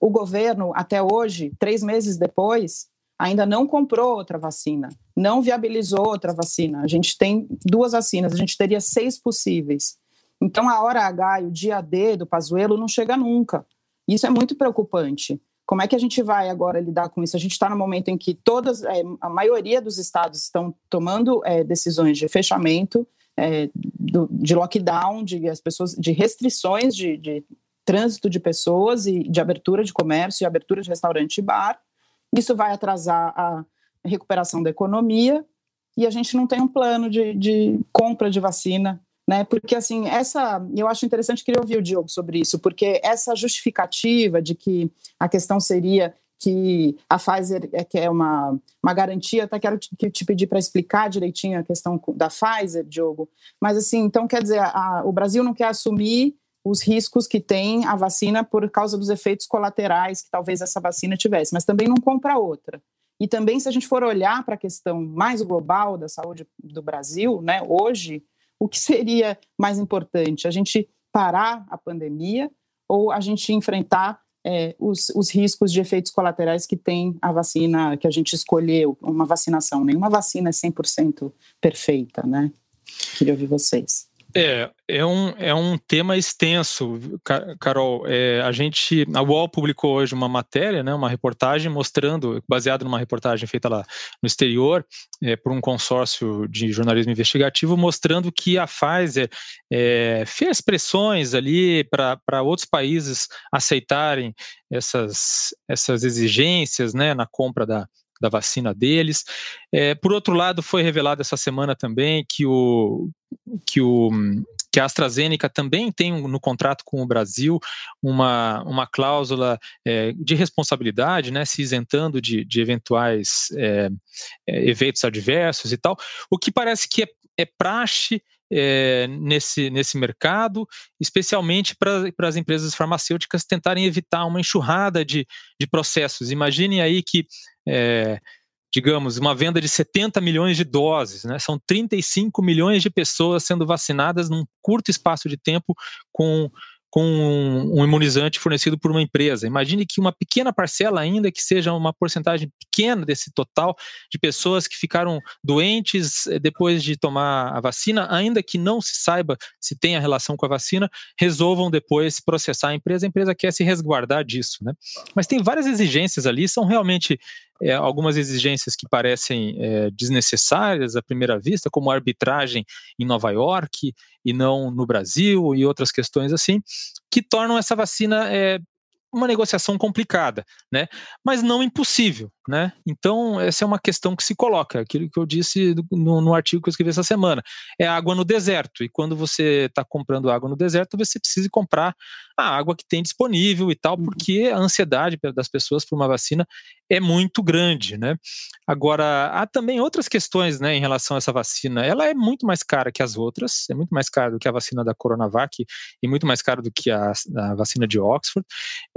o governo, até hoje, três meses depois, ainda não comprou outra vacina, não viabilizou outra vacina. A gente tem duas vacinas, a gente teria seis possíveis. Então, a hora H e o dia D do Pazuelo não chega nunca. Isso é muito preocupante. Como é que a gente vai agora lidar com isso? A gente está no momento em que todas, é, a maioria dos estados estão tomando é, decisões de fechamento, é, do, de lockdown, de as pessoas, de restrições de, de trânsito de pessoas e de abertura de comércio e abertura de restaurante e bar. Isso vai atrasar a recuperação da economia e a gente não tem um plano de, de compra de vacina, né? Porque assim, essa, eu acho interessante queria ouvir o Diogo sobre isso, porque essa justificativa de que a questão seria que a Pfizer é, que é uma, uma garantia, até quero te, te pedir para explicar direitinho a questão da Pfizer, Diogo. Mas assim, então quer dizer, a, o Brasil não quer assumir os riscos que tem a vacina por causa dos efeitos colaterais que talvez essa vacina tivesse, mas também não compra outra. E também, se a gente for olhar para a questão mais global da saúde do Brasil, né, hoje, o que seria mais importante? A gente parar a pandemia ou a gente enfrentar é, os, os, riscos de efeitos colaterais que tem a vacina que a gente escolheu, uma vacinação? Nenhuma vacina é 100% perfeita, né? Queria ouvir vocês. É, é um, é um tema extenso, Carol. É, a gente, a UOL publicou hoje uma matéria, né, uma reportagem mostrando, baseada numa reportagem feita lá no exterior, é, por um consórcio de jornalismo investigativo, mostrando que a Pfizer é, fez pressões ali para outros países aceitarem essas, essas exigências né, na compra da, da vacina deles. É, por outro lado, foi revelado essa semana também que o, que o que a AstraZeneca também tem no contrato com o Brasil uma, uma cláusula é, de responsabilidade, né, se isentando de, de eventuais é, é eventos adversos e tal, o que parece que é, é praxe é, nesse, nesse mercado, especialmente para as empresas farmacêuticas tentarem evitar uma enxurrada de, de processos. Imaginem aí que é, digamos, uma venda de 70 milhões de doses, né? São 35 milhões de pessoas sendo vacinadas num curto espaço de tempo com com um imunizante fornecido por uma empresa. Imagine que uma pequena parcela, ainda que seja uma porcentagem pequena desse total de pessoas que ficaram doentes eh, depois de tomar a vacina, ainda que não se saiba se tem a relação com a vacina, resolvam depois processar a empresa. A empresa quer se resguardar disso, né? Mas tem várias exigências ali, são realmente é, algumas exigências que parecem é, desnecessárias à primeira vista, como arbitragem em Nova York e não no Brasil e outras questões assim, que tornam essa vacina é, uma negociação complicada, né? Mas não impossível, né? Então, essa é uma questão que se coloca, aquilo que eu disse no, no artigo que eu escrevi essa semana. É água no deserto, e quando você está comprando água no deserto, você precisa comprar a água que tem disponível e tal, uhum. porque a ansiedade das pessoas por uma vacina é muito grande, né? Agora, há também outras questões, né, em relação a essa vacina. Ela é muito mais cara que as outras, é muito mais cara do que a vacina da Coronavac e muito mais cara do que a, a vacina de Oxford.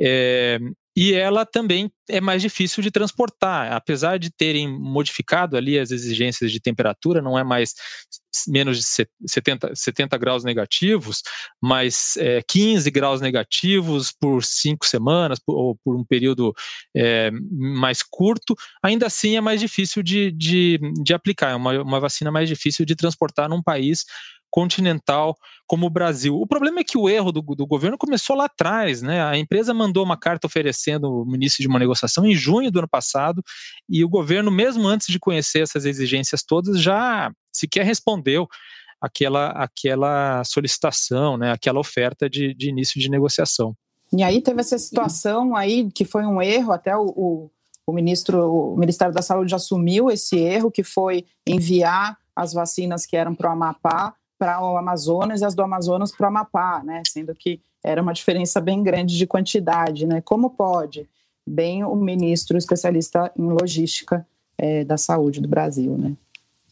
É, e ela também é mais difícil de transportar, apesar de terem modificado ali as exigências de temperatura, não é mais menos de 70, 70 graus negativos, mas é, 15 graus negativos por cinco semanas ou por um período é, mais curto, ainda assim é mais difícil de, de, de aplicar, é uma, uma vacina mais difícil de transportar num país continental como o Brasil. O problema é que o erro do, do, governo começou lá atrás, né? A empresa mandou uma carta oferecendo o início de uma negociação em junho do ano passado, e o governo, mesmo antes de conhecer essas exigências todas, já sequer respondeu aquela, aquela solicitação, né? Aquela oferta de, de início de negociação. E aí teve essa situação aí que foi um erro, até o, o, o ministro, o Ministério da Saúde assumiu esse erro, que foi enviar as vacinas que eram para o Amapá para o Amazonas e as do Amazonas para o Amapá, né? Sendo que era uma diferença bem grande de quantidade, né? Como pode? Bem o ministro especialista em logística é, da saúde do Brasil, né?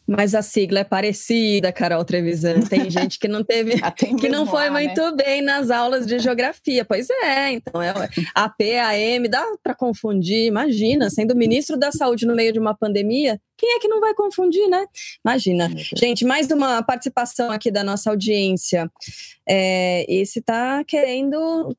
Mas a sigla é parecida, Carol Trevisan. Tem gente que não teve, ah, que não foi lá, muito né? bem nas aulas de geografia. Pois é, então é a PAM, dá para confundir. Imagina, sendo ministro da Saúde no meio de uma pandemia, quem é que não vai confundir, né? Imagina. Gente, mais uma participação aqui da nossa audiência. É, esse está querendo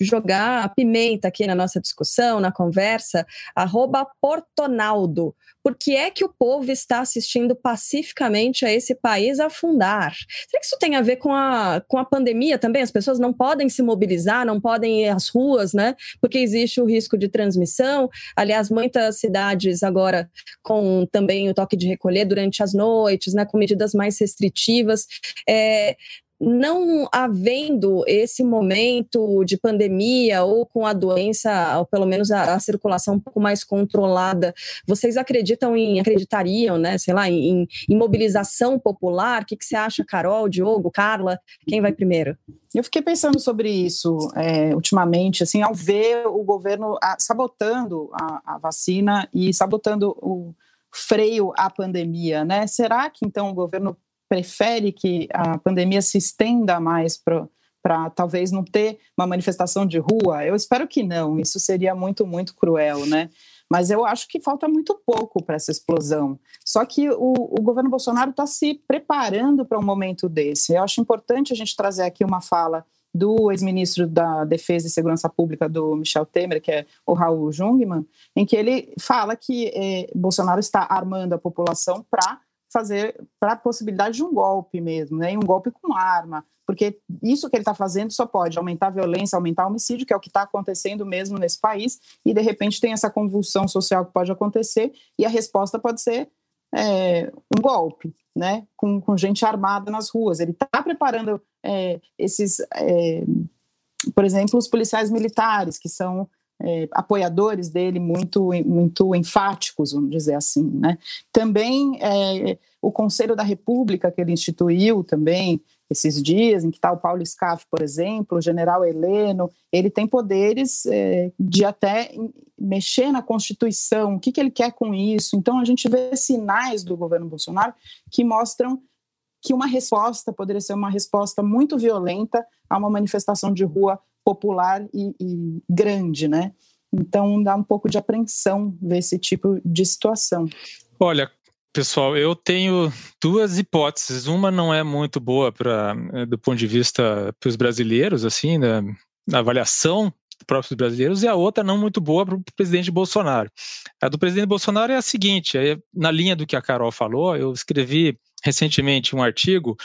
jogar a pimenta aqui na nossa discussão, na conversa, arroba Portonaldo. Por que é que o povo está assistindo pacificamente a esse país afundar? Será que isso tem a ver com a, com a pandemia também? As pessoas não podem se mobilizar, não podem ir às ruas, né? Porque existe o risco de transmissão. Aliás, muitas cidades agora com também o toque de recolher durante as noites, né? Com medidas mais restritivas. É, não havendo esse momento de pandemia ou com a doença, ou pelo menos a, a, circulação um pouco mais controlada, vocês acreditam em, acreditariam, né, sei lá, em, em mobilização popular? O que, que você acha, Carol, Diogo, Carla? Quem vai primeiro? Eu fiquei pensando sobre isso é, ultimamente, assim, ao ver o governo sabotando a, a vacina e sabotando o freio à pandemia, né? Será que então o governo prefere que a pandemia se estenda mais para talvez não ter uma manifestação de rua? Eu espero que não, isso seria muito, muito cruel, né? Mas eu acho que falta muito pouco para essa explosão. Só que o, o governo Bolsonaro está se preparando para um momento desse. Eu acho importante a gente trazer aqui uma fala do ex-ministro da Defesa e Segurança Pública do Michel Temer, que é o Raul Jungmann, em que ele fala que eh, Bolsonaro está armando a população para fazer para a possibilidade de um golpe mesmo, né? Um golpe com arma, porque isso que ele está fazendo só pode aumentar a violência, aumentar o homicídio, que é o que está acontecendo mesmo nesse país, e de repente tem essa convulsão social que pode acontecer, e a resposta pode ser é, um golpe, né? Com, com, gente armada nas ruas. Ele está preparando é, esses, é, por exemplo, os policiais militares, que são é, apoiadores dele muito, muito enfáticos, vamos dizer assim. Né? Também é, o Conselho da República, que ele instituiu também esses dias, em que está o Paulo Scaff, por exemplo, o general Heleno, ele tem poderes é, de até mexer na Constituição, o que, que ele quer com isso. Então, a gente vê sinais do governo Bolsonaro que mostram que uma resposta poderia ser uma resposta muito violenta a uma manifestação de rua popular e, e grande, né? Então dá um pouco de apreensão ver esse tipo de situação. Olha, Pessoal, eu tenho duas hipóteses. Uma não é muito boa para eh, do ponto de vista para os brasileiros, assim, da, da avaliação próprios brasileiros, e a outra não muito boa para o presidente Bolsonaro. A do presidente Bolsonaro é a seguinte: na linha do que a Carol falou, eu escrevi recentemente um artigo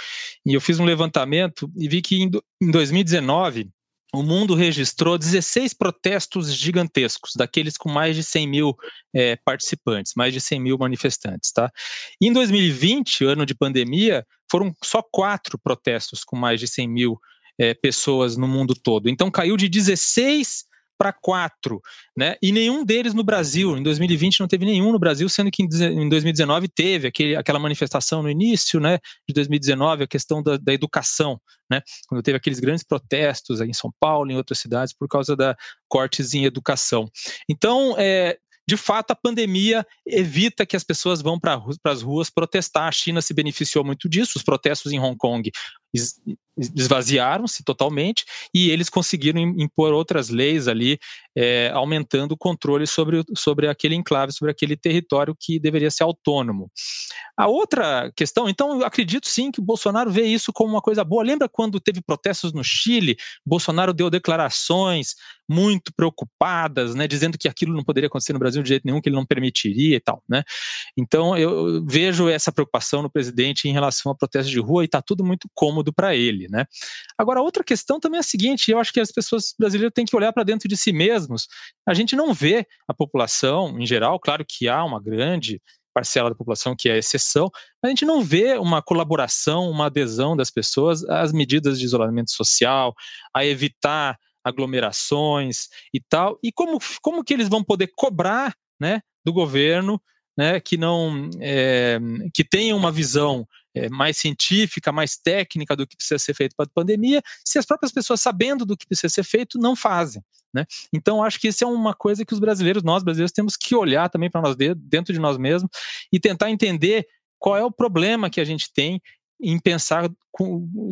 e eu fiz um levantamento e vi que em 2019 o mundo registrou 16 protestos gigantescos, daqueles com mais de 100 mil é, participantes, mais de 100 mil manifestantes. Tá? E em 2020, ano de pandemia, foram só quatro protestos com mais de 100 mil é, pessoas no mundo todo. Então caiu de 16 para quatro, né? E nenhum deles no Brasil. Em 2020 não teve nenhum no Brasil, sendo que em 2019 teve aquele, aquela manifestação no início, né? De 2019, a questão da, da educação, né? Quando teve aqueles grandes protestos em São Paulo, em outras cidades, por causa da cortes em educação. Então, é, de fato, a pandemia evita que as pessoas vão para as ruas protestar. A China se beneficiou muito disso, os protestos em Hong Kong esvaziaram-se totalmente e eles conseguiram impor outras leis ali, é, aumentando o controle sobre, sobre aquele enclave, sobre aquele território que deveria ser autônomo. A outra questão, então, eu acredito sim que o Bolsonaro vê isso como uma coisa boa. Lembra quando teve protestos no Chile? Bolsonaro deu declarações muito preocupadas, né, dizendo que aquilo não poderia acontecer no Brasil de jeito nenhum, que ele não permitiria e tal, né? Então eu vejo essa preocupação no presidente em relação a protestos de rua e está tudo muito cômodo para ele, né? Agora outra questão também é a seguinte, eu acho que as pessoas brasileiras têm que olhar para dentro de si mesmos. A gente não vê a população em geral, claro que há uma grande parcela da população que é exceção, a gente não vê uma colaboração, uma adesão das pessoas às medidas de isolamento social, a evitar aglomerações e tal. E como, como que eles vão poder cobrar né, do governo né, que não é, que tenha uma visão é, mais científica, mais técnica do que precisa ser feito para a pandemia, se as próprias pessoas sabendo do que precisa ser feito não fazem. Né? Então, acho que isso é uma coisa que os brasileiros, nós brasileiros, temos que olhar também para nós dentro de nós mesmos e tentar entender qual é o problema que a gente tem em pensar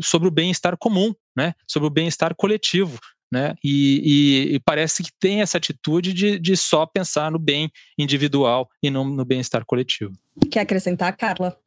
sobre o bem-estar comum, né? sobre o bem-estar coletivo, né? E, e, e, parece que tem essa atitude de, de só pensar no bem individual e não no bem-estar coletivo. Quer acrescentar, Carla?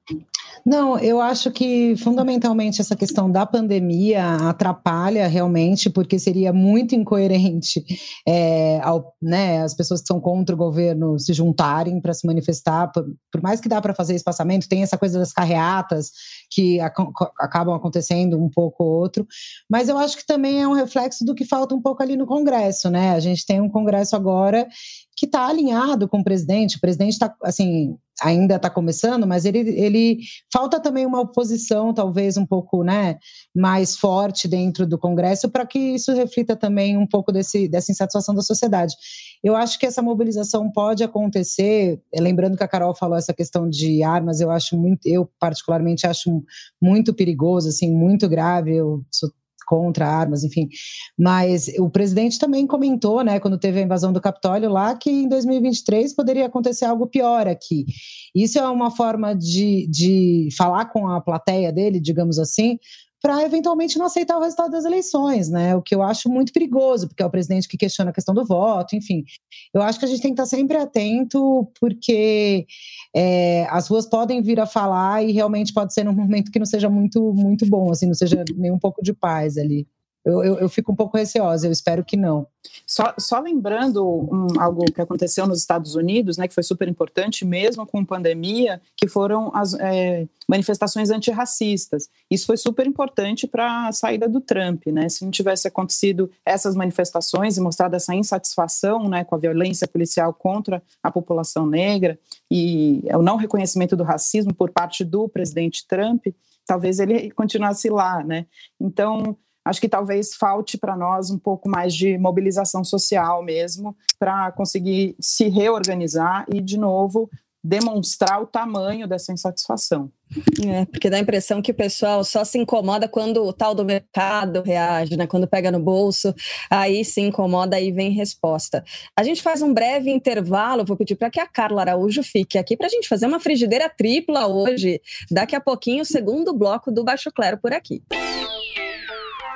Não, eu acho que fundamentalmente essa questão da pandemia atrapalha realmente, porque seria muito incoerente é, ao, né, as pessoas que são contra o governo se juntarem para se manifestar, por, por, mais que dá para fazer espaçamento, tem essa coisa das carreatas que ac acabam acontecendo um pouco ou outro, mas eu acho que também é um reflexo do que falta um pouco ali no Congresso, né? A gente tem um Congresso agora que está alinhado com o presidente. O presidente está, assim, ainda está começando, mas ele, ele falta também uma oposição, talvez um pouco, né, mais forte dentro do Congresso, para que isso reflita também um pouco desse, dessa insatisfação da sociedade. Eu acho que essa mobilização pode acontecer, lembrando que a Carol falou essa questão de armas, eu acho muito, eu particularmente acho muito perigoso, assim, muito grave. Eu sou contra armas, enfim. Mas o presidente também comentou, né, quando teve a invasão do Capitólio lá, que em 2023 poderia acontecer algo pior aqui. Isso é uma forma de, de falar com a plateia dele, digamos assim, para eventualmente não aceitar o resultado das eleições, né? O que eu acho muito perigoso, porque é o presidente que questiona a questão do voto, enfim. Eu acho que a gente tem que estar sempre atento, porque é, as ruas podem vir a falar e realmente pode ser num momento que não seja muito, muito bom, assim, não seja nem um pouco de paz ali. Eu, eu, eu, fico um pouco receosa, eu espero que não. Só, só lembrando um, algo que aconteceu nos Estados Unidos, né, que foi super importante, mesmo com pandemia, que foram as é, manifestações antirracistas. Isso foi super importante para a saída do Trump. Né? Se não tivesse acontecido essas manifestações e mostrado essa insatisfação né, com a violência policial contra a população negra e o não reconhecimento do racismo por parte do presidente Trump, talvez ele continuasse lá. Né? Então, acho que talvez falte para nós um pouco mais de mobilização social mesmo, para conseguir se reorganizar e, de novo, demonstrar o tamanho dessa insatisfação. É, porque dá a impressão que o pessoal só se incomoda quando o tal do mercado reage, né? Quando pega no bolso, aí se incomoda, aí vem resposta. A gente faz um breve intervalo, vou pedir para que a Carla Araújo fique aqui para a gente fazer uma frigideira tripla hoje. Daqui a pouquinho, o segundo bloco do Baixo Clero por aqui.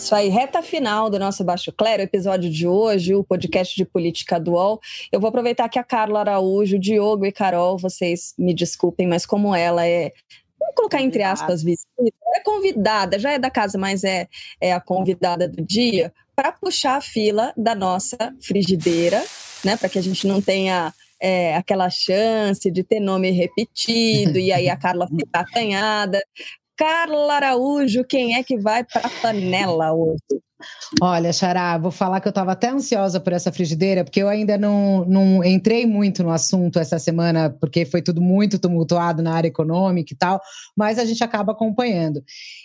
Isso aí, reta final do nosso Baixo Clero, episódio de hoje, o podcast de política do UOL. Eu vou aproveitar que a Carla Araújo, Diogo e Carol, vocês me desculpem, mas como ela é vamos colocar entre aspas, visita, é convidada, já é da casa, mas é, é a convidada do dia, para puxar a fila da nossa frigideira, né? Para que a gente não tenha é, aquela chance de ter nome repetido e aí a Carla ficar acanhada. Carla Araújo, quem é que vai para a panela hoje? Olha, Xará, vou falar que eu estava até ansiosa por essa frigideira, porque eu ainda não, não entrei muito no assunto essa semana, porque foi tudo muito tumultuado na área econômica e tal, mas a gente acaba acompanhando.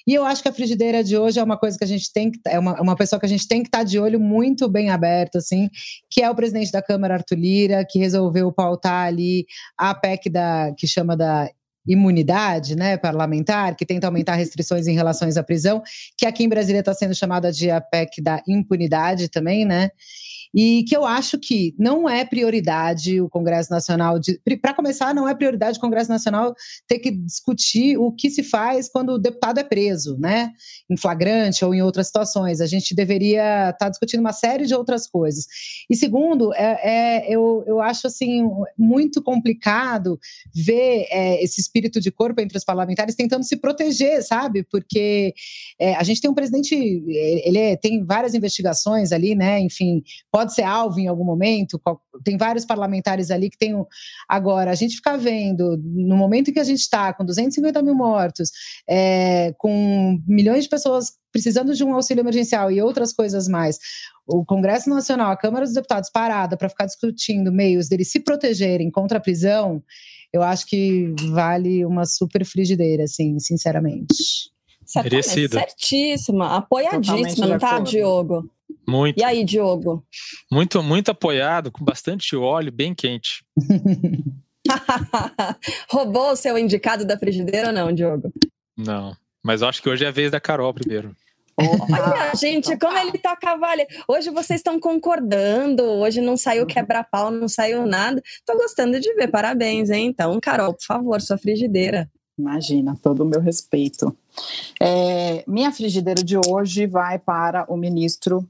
E eu acho que a frigideira de hoje é uma coisa que a gente tem que. É uma, uma pessoa que a gente tem que estar tá de olho muito bem aberto, assim, que é o presidente da Câmara, Arthur Lira, que resolveu pautar ali a PEC da, que chama da imunidade né, parlamentar, que tenta aumentar restrições em relação à prisão, que aqui em Brasília está sendo chamada de a PEC da impunidade também, né? E que eu acho que não é prioridade o Congresso Nacional. Para começar, não é prioridade o Congresso Nacional ter que discutir o que se faz quando o deputado é preso, né? Em flagrante ou em outras situações. A gente deveria estar tá discutindo uma série de outras coisas. E segundo, é, é eu, eu acho assim muito complicado ver é, esse espírito de corpo entre os parlamentares tentando se proteger, sabe? Porque é, a gente tem um presidente, ele é, tem várias investigações ali, né? Enfim, pode pode ser alvo em algum momento. Tem vários parlamentares ali que tem. Agora, a gente ficar vendo, no momento em que a gente está com 250 mil mortos, é, com milhões de pessoas precisando de um auxílio emergencial e outras coisas mais, o Congresso Nacional, a Câmara dos Deputados parada para ficar discutindo meios deles se protegerem contra a prisão, eu acho que vale uma super frigideira, assim, sinceramente. Certíssima, certíssima apoiadíssima, não tá, Diogo? Muito. E aí, Diogo? Muito, muito apoiado, com bastante óleo, bem quente. Roubou o seu indicado da frigideira ou não, Diogo? Não, mas eu acho que hoje é a vez da Carol primeiro. Olha, gente, como ele tá cavalha. Hoje vocês estão concordando, hoje não saiu uhum. quebra-pau, não saiu nada. Tô gostando de ver, parabéns, hein? Então, Carol, por favor, sua frigideira. Imagina, todo o meu respeito. É, minha frigideira de hoje vai para o ministro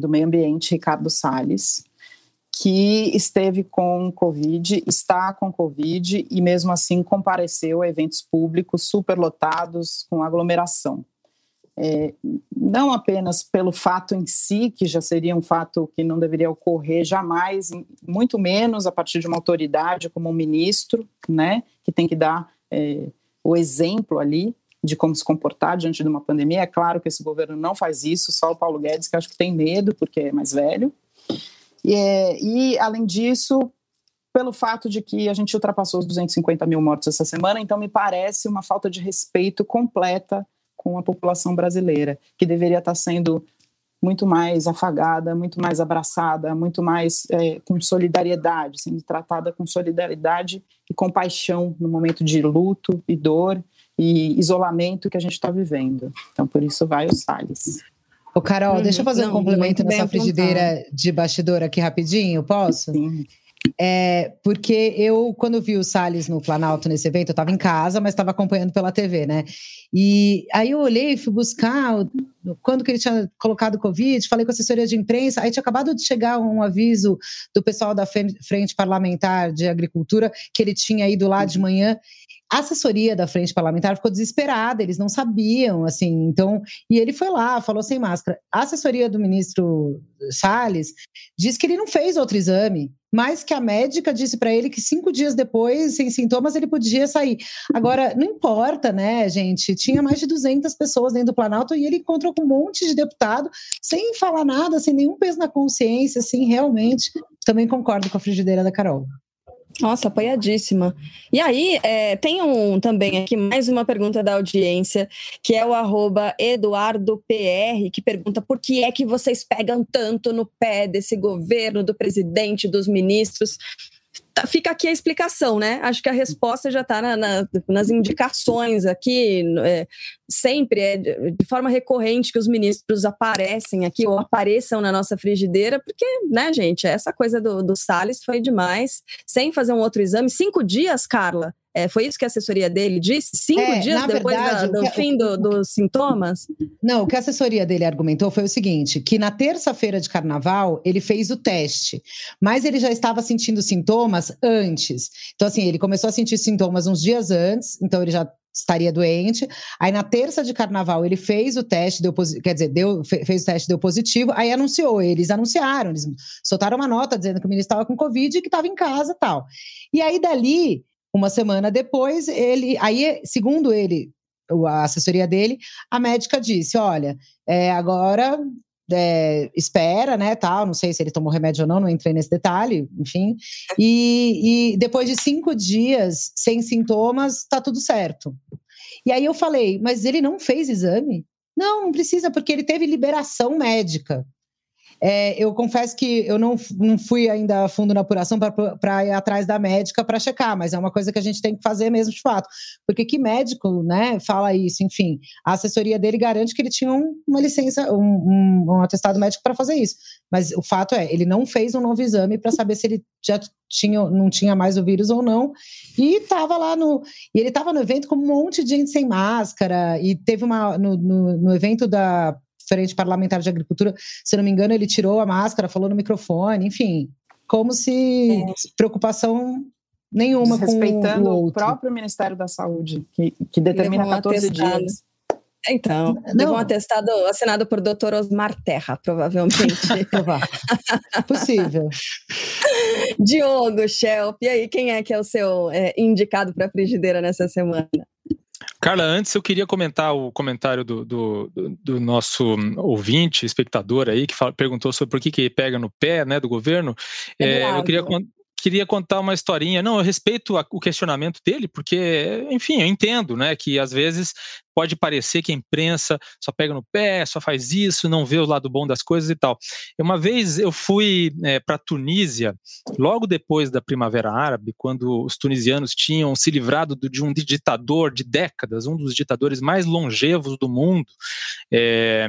do Meio Ambiente, Ricardo Salles, que esteve com Covid, está com Covid e mesmo assim compareceu a eventos públicos superlotados com aglomeração. É, não apenas pelo fato em si, que já seria um fato que não deveria ocorrer jamais, muito menos a partir de uma autoridade como um ministro, né, que tem que dar é, o exemplo ali, de como se comportar diante de uma pandemia. É claro que esse governo não faz isso, só o Paulo Guedes, que acho que tem medo, porque é mais velho. E, e além disso, pelo fato de que a gente ultrapassou os 250 mil mortos essa semana, então me parece uma falta de respeito completa com a população brasileira, que deveria estar sendo muito mais afagada, muito mais abraçada, muito mais é, com solidariedade, sendo tratada com solidariedade e compaixão no momento de luto e dor e isolamento que a gente está vivendo. Então, por isso vai o Salles. Ô, Carol, hum, deixa eu fazer não, um complemento nessa frigideira de bastidor aqui rapidinho, posso? Sim. É, porque eu, quando vi o Salles no Planalto nesse evento, eu estava em casa, mas estava acompanhando pela TV, né? E aí eu olhei, fui buscar quando que ele tinha colocado Covid, falei com a assessoria de imprensa, aí tinha acabado de chegar um aviso do pessoal da Frente Parlamentar de Agricultura que ele tinha ido lá de manhã a assessoria da frente parlamentar ficou desesperada, eles não sabiam, assim, então, e ele foi lá, falou sem máscara. A assessoria do ministro Salles diz que ele não fez outro exame, mas que a médica disse para ele que cinco dias depois, sem sintomas, ele podia sair. Agora, não importa, né, gente? Tinha mais de 200 pessoas dentro do Planalto e ele encontrou com um monte de deputado sem falar nada, sem nenhum peso na consciência, assim, realmente. Também concordo com a frigideira da Carol. Nossa, apoiadíssima. E aí, é, tem um também aqui, mais uma pergunta da audiência, que é o arroba EduardoPR, que pergunta por que é que vocês pegam tanto no pé desse governo, do presidente, dos ministros. Tá, fica aqui a explicação, né? Acho que a resposta já está na, na, nas indicações aqui. É, sempre é de, forma recorrente que os ministros aparecem aqui ou apareçam na nossa frigideira, porque, né, gente, essa coisa do, do Salles foi demais, sem fazer um outro exame. Cinco dias, Carla, é, foi isso que a assessoria dele disse? Cinco é, dias depois verdade, da, do que, fim do, dos sintomas? Não, o que a assessoria dele argumentou foi o seguinte: que na terça-feira de carnaval ele fez o teste, mas ele já estava sentindo sintomas antes. Então, assim, ele começou a sentir sintomas uns dias antes, então ele já estaria doente. Aí na terça de carnaval ele fez o teste, deu quer dizer, deu, fez o teste, deu positivo, aí anunciou, eles anunciaram, eles soltaram uma nota dizendo que o ministro estava com Covid e que estava em casa tal. E aí dali uma semana depois, ele, aí, segundo ele, a assessoria dele, a médica disse: olha, é, agora é, espera, né, tal, não sei se ele tomou remédio ou não, não entrei nesse detalhe, enfim. E, e depois de cinco dias sem sintomas, tá tudo certo. E aí eu falei, mas ele não fez exame? Não, não precisa, porque ele teve liberação é, eu confesso que eu não, não fui ainda a fundo na apuração para ir atrás da médica para checar, mas é uma coisa que a gente tem que fazer mesmo de fato. Porque que médico né, fala isso? Enfim, a assessoria dele garante que ele tinha um, uma licença, um, um, um atestado médico para fazer isso. Mas o fato é, ele não fez um novo exame para saber se ele já tinha, não tinha mais o vírus ou não. E estava lá no. E ele estava no evento com um monte de gente sem máscara. E teve uma. no, no, no evento da Frente Parlamentar de Agricultura, se não me engano, ele tirou a máscara, falou no microfone, enfim, como se é. preocupação nenhuma com o, o próprio Ministério da Saúde, que, que determina 14 atestado. dias. Então, não. um atestado assinado por Dr. Osmar Terra, provavelmente. Possível. Diogo, Shelp, e aí, quem é que é o seu é, indicado para a frigideira nessa semana? Carla, antes eu queria comentar o comentário do, do, do nosso ouvinte, espectador aí, que fala, perguntou sobre por que, que pega no pé né, do governo. É, eu queria queria contar uma historinha. Não, eu respeito a, o questionamento dele, porque, enfim, eu entendo, né, que às vezes pode parecer que a imprensa só pega no pé, só faz isso, não vê o lado bom das coisas e tal. Uma vez eu fui é, para Tunísia, logo depois da Primavera Árabe, quando os tunisianos tinham se livrado de um ditador de décadas, um dos ditadores mais longevos do mundo, é,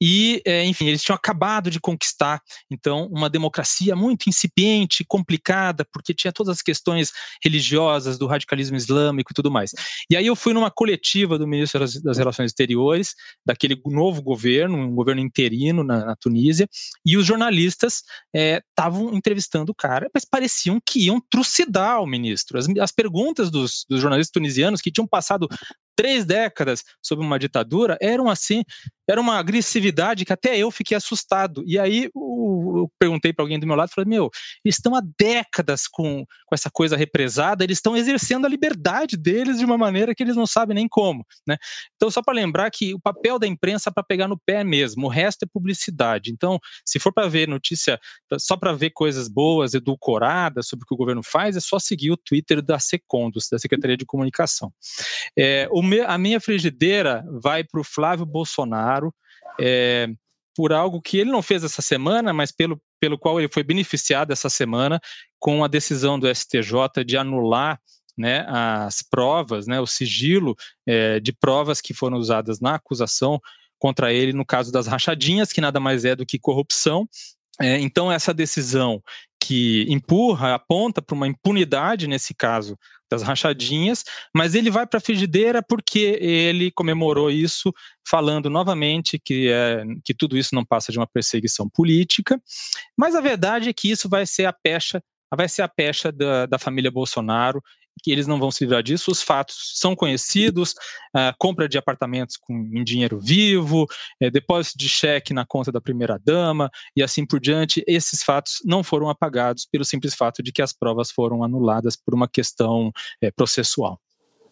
e, é, enfim, eles tinham acabado de conquistar, então, uma democracia muito incipiente, complicada, porque tinha todas as questões religiosas, do radicalismo islâmico e tudo mais. E aí eu fui numa coletiva do ministro das Relações Exteriores, daquele novo governo, um governo interino na, na Tunísia, e os jornalistas estavam é, entrevistando o cara, mas pareciam que iam trucidar o ministro. As, as perguntas dos, dos jornalistas tunisianos que tinham passado três décadas sob uma ditadura eram assim, era uma agressividade que até eu fiquei assustado. E aí eu perguntei para alguém do meu lado, falei, meu, eles estão há décadas com, com essa coisa represada, eles estão exercendo a liberdade deles de uma maneira que eles não sabem nem como, né? Então só para lembrar que o papel da imprensa é para pegar no pé mesmo, o resto é publicidade. Então, se for para ver notícia, só para ver coisas boas, edulcoradas sobre o que o governo faz, é só seguir o Twitter da Secondos, da Secretaria de Comunicação. É, o a minha frigideira vai para o Flávio Bolsonaro é, por algo que ele não fez essa semana, mas pelo, pelo qual ele foi beneficiado essa semana com a decisão do STJ de anular né, as provas, né, o sigilo é, de provas que foram usadas na acusação contra ele no caso das rachadinhas, que nada mais é do que corrupção. É, então, essa decisão que empurra, aponta para uma impunidade, nesse caso, das rachadinhas, mas ele vai para a frigideira porque ele comemorou isso, falando novamente que, é, que tudo isso não passa de uma perseguição política, mas a verdade é que isso vai ser a pecha vai ser a pecha da, da família Bolsonaro que eles não vão se livrar disso. Os fatos são conhecidos: compra de apartamentos com, em dinheiro vivo, é, depósito de cheque na conta da primeira-dama e assim por diante. Esses fatos não foram apagados pelo simples fato de que as provas foram anuladas por uma questão é, processual.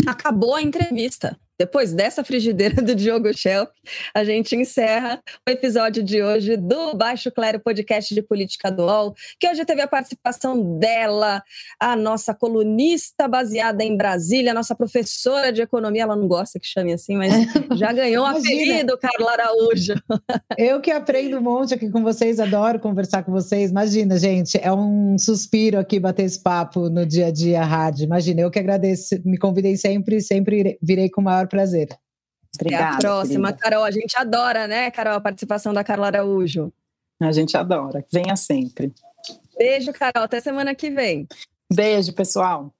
Acabou a entrevista. Depois dessa frigideira do Diogo Schelp, a gente encerra o episódio de hoje do Baixo Clero Podcast de Política do UOL, que hoje teve a participação dela, a nossa colunista baseada em Brasília, a nossa professora de economia, ela não gosta que chame assim, mas já ganhou um apelido, Carla Araújo. Eu que aprendo um monte aqui com vocês, adoro conversar com vocês. Imagina, gente, é um suspiro aqui bater esse papo no dia a dia, rádio. Imagina, eu que agradeço, me convidei sempre, sempre virei com o maior prazer. Obrigada. Até a próxima, querida. Carol. A gente adora, né, Carol, a participação da Carla Araújo. A gente adora. Venha sempre. Beijo, Carol. Até semana que vem. Beijo, pessoal.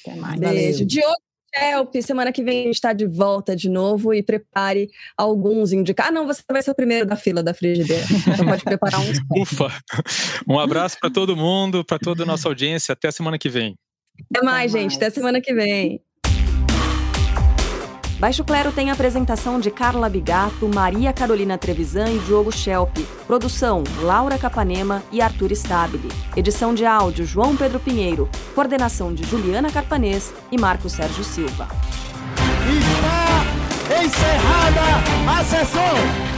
Até mais. Beijo. Valeu. Diogo Help, semana que vem a gente está de volta de novo e prepare alguns indicados. Ah, não, você vai ser o primeiro da fila da frigideira. Então pode preparar uns. Ufa! Um abraço para todo mundo, para toda a nossa audiência. Até a semana que vem. Até mais, Até gente. Mais. Até semana que vem. Baixo Clero tem a apresentação de Carla Bigato, Maria Carolina Trevisan e Diogo Schelp. Produção: Laura Capanema e Arthur Stabile. Edição de áudio: João Pedro Pinheiro. Coordenação de Juliana Carpanês e Marco Sérgio Silva. Está encerrada a sessão!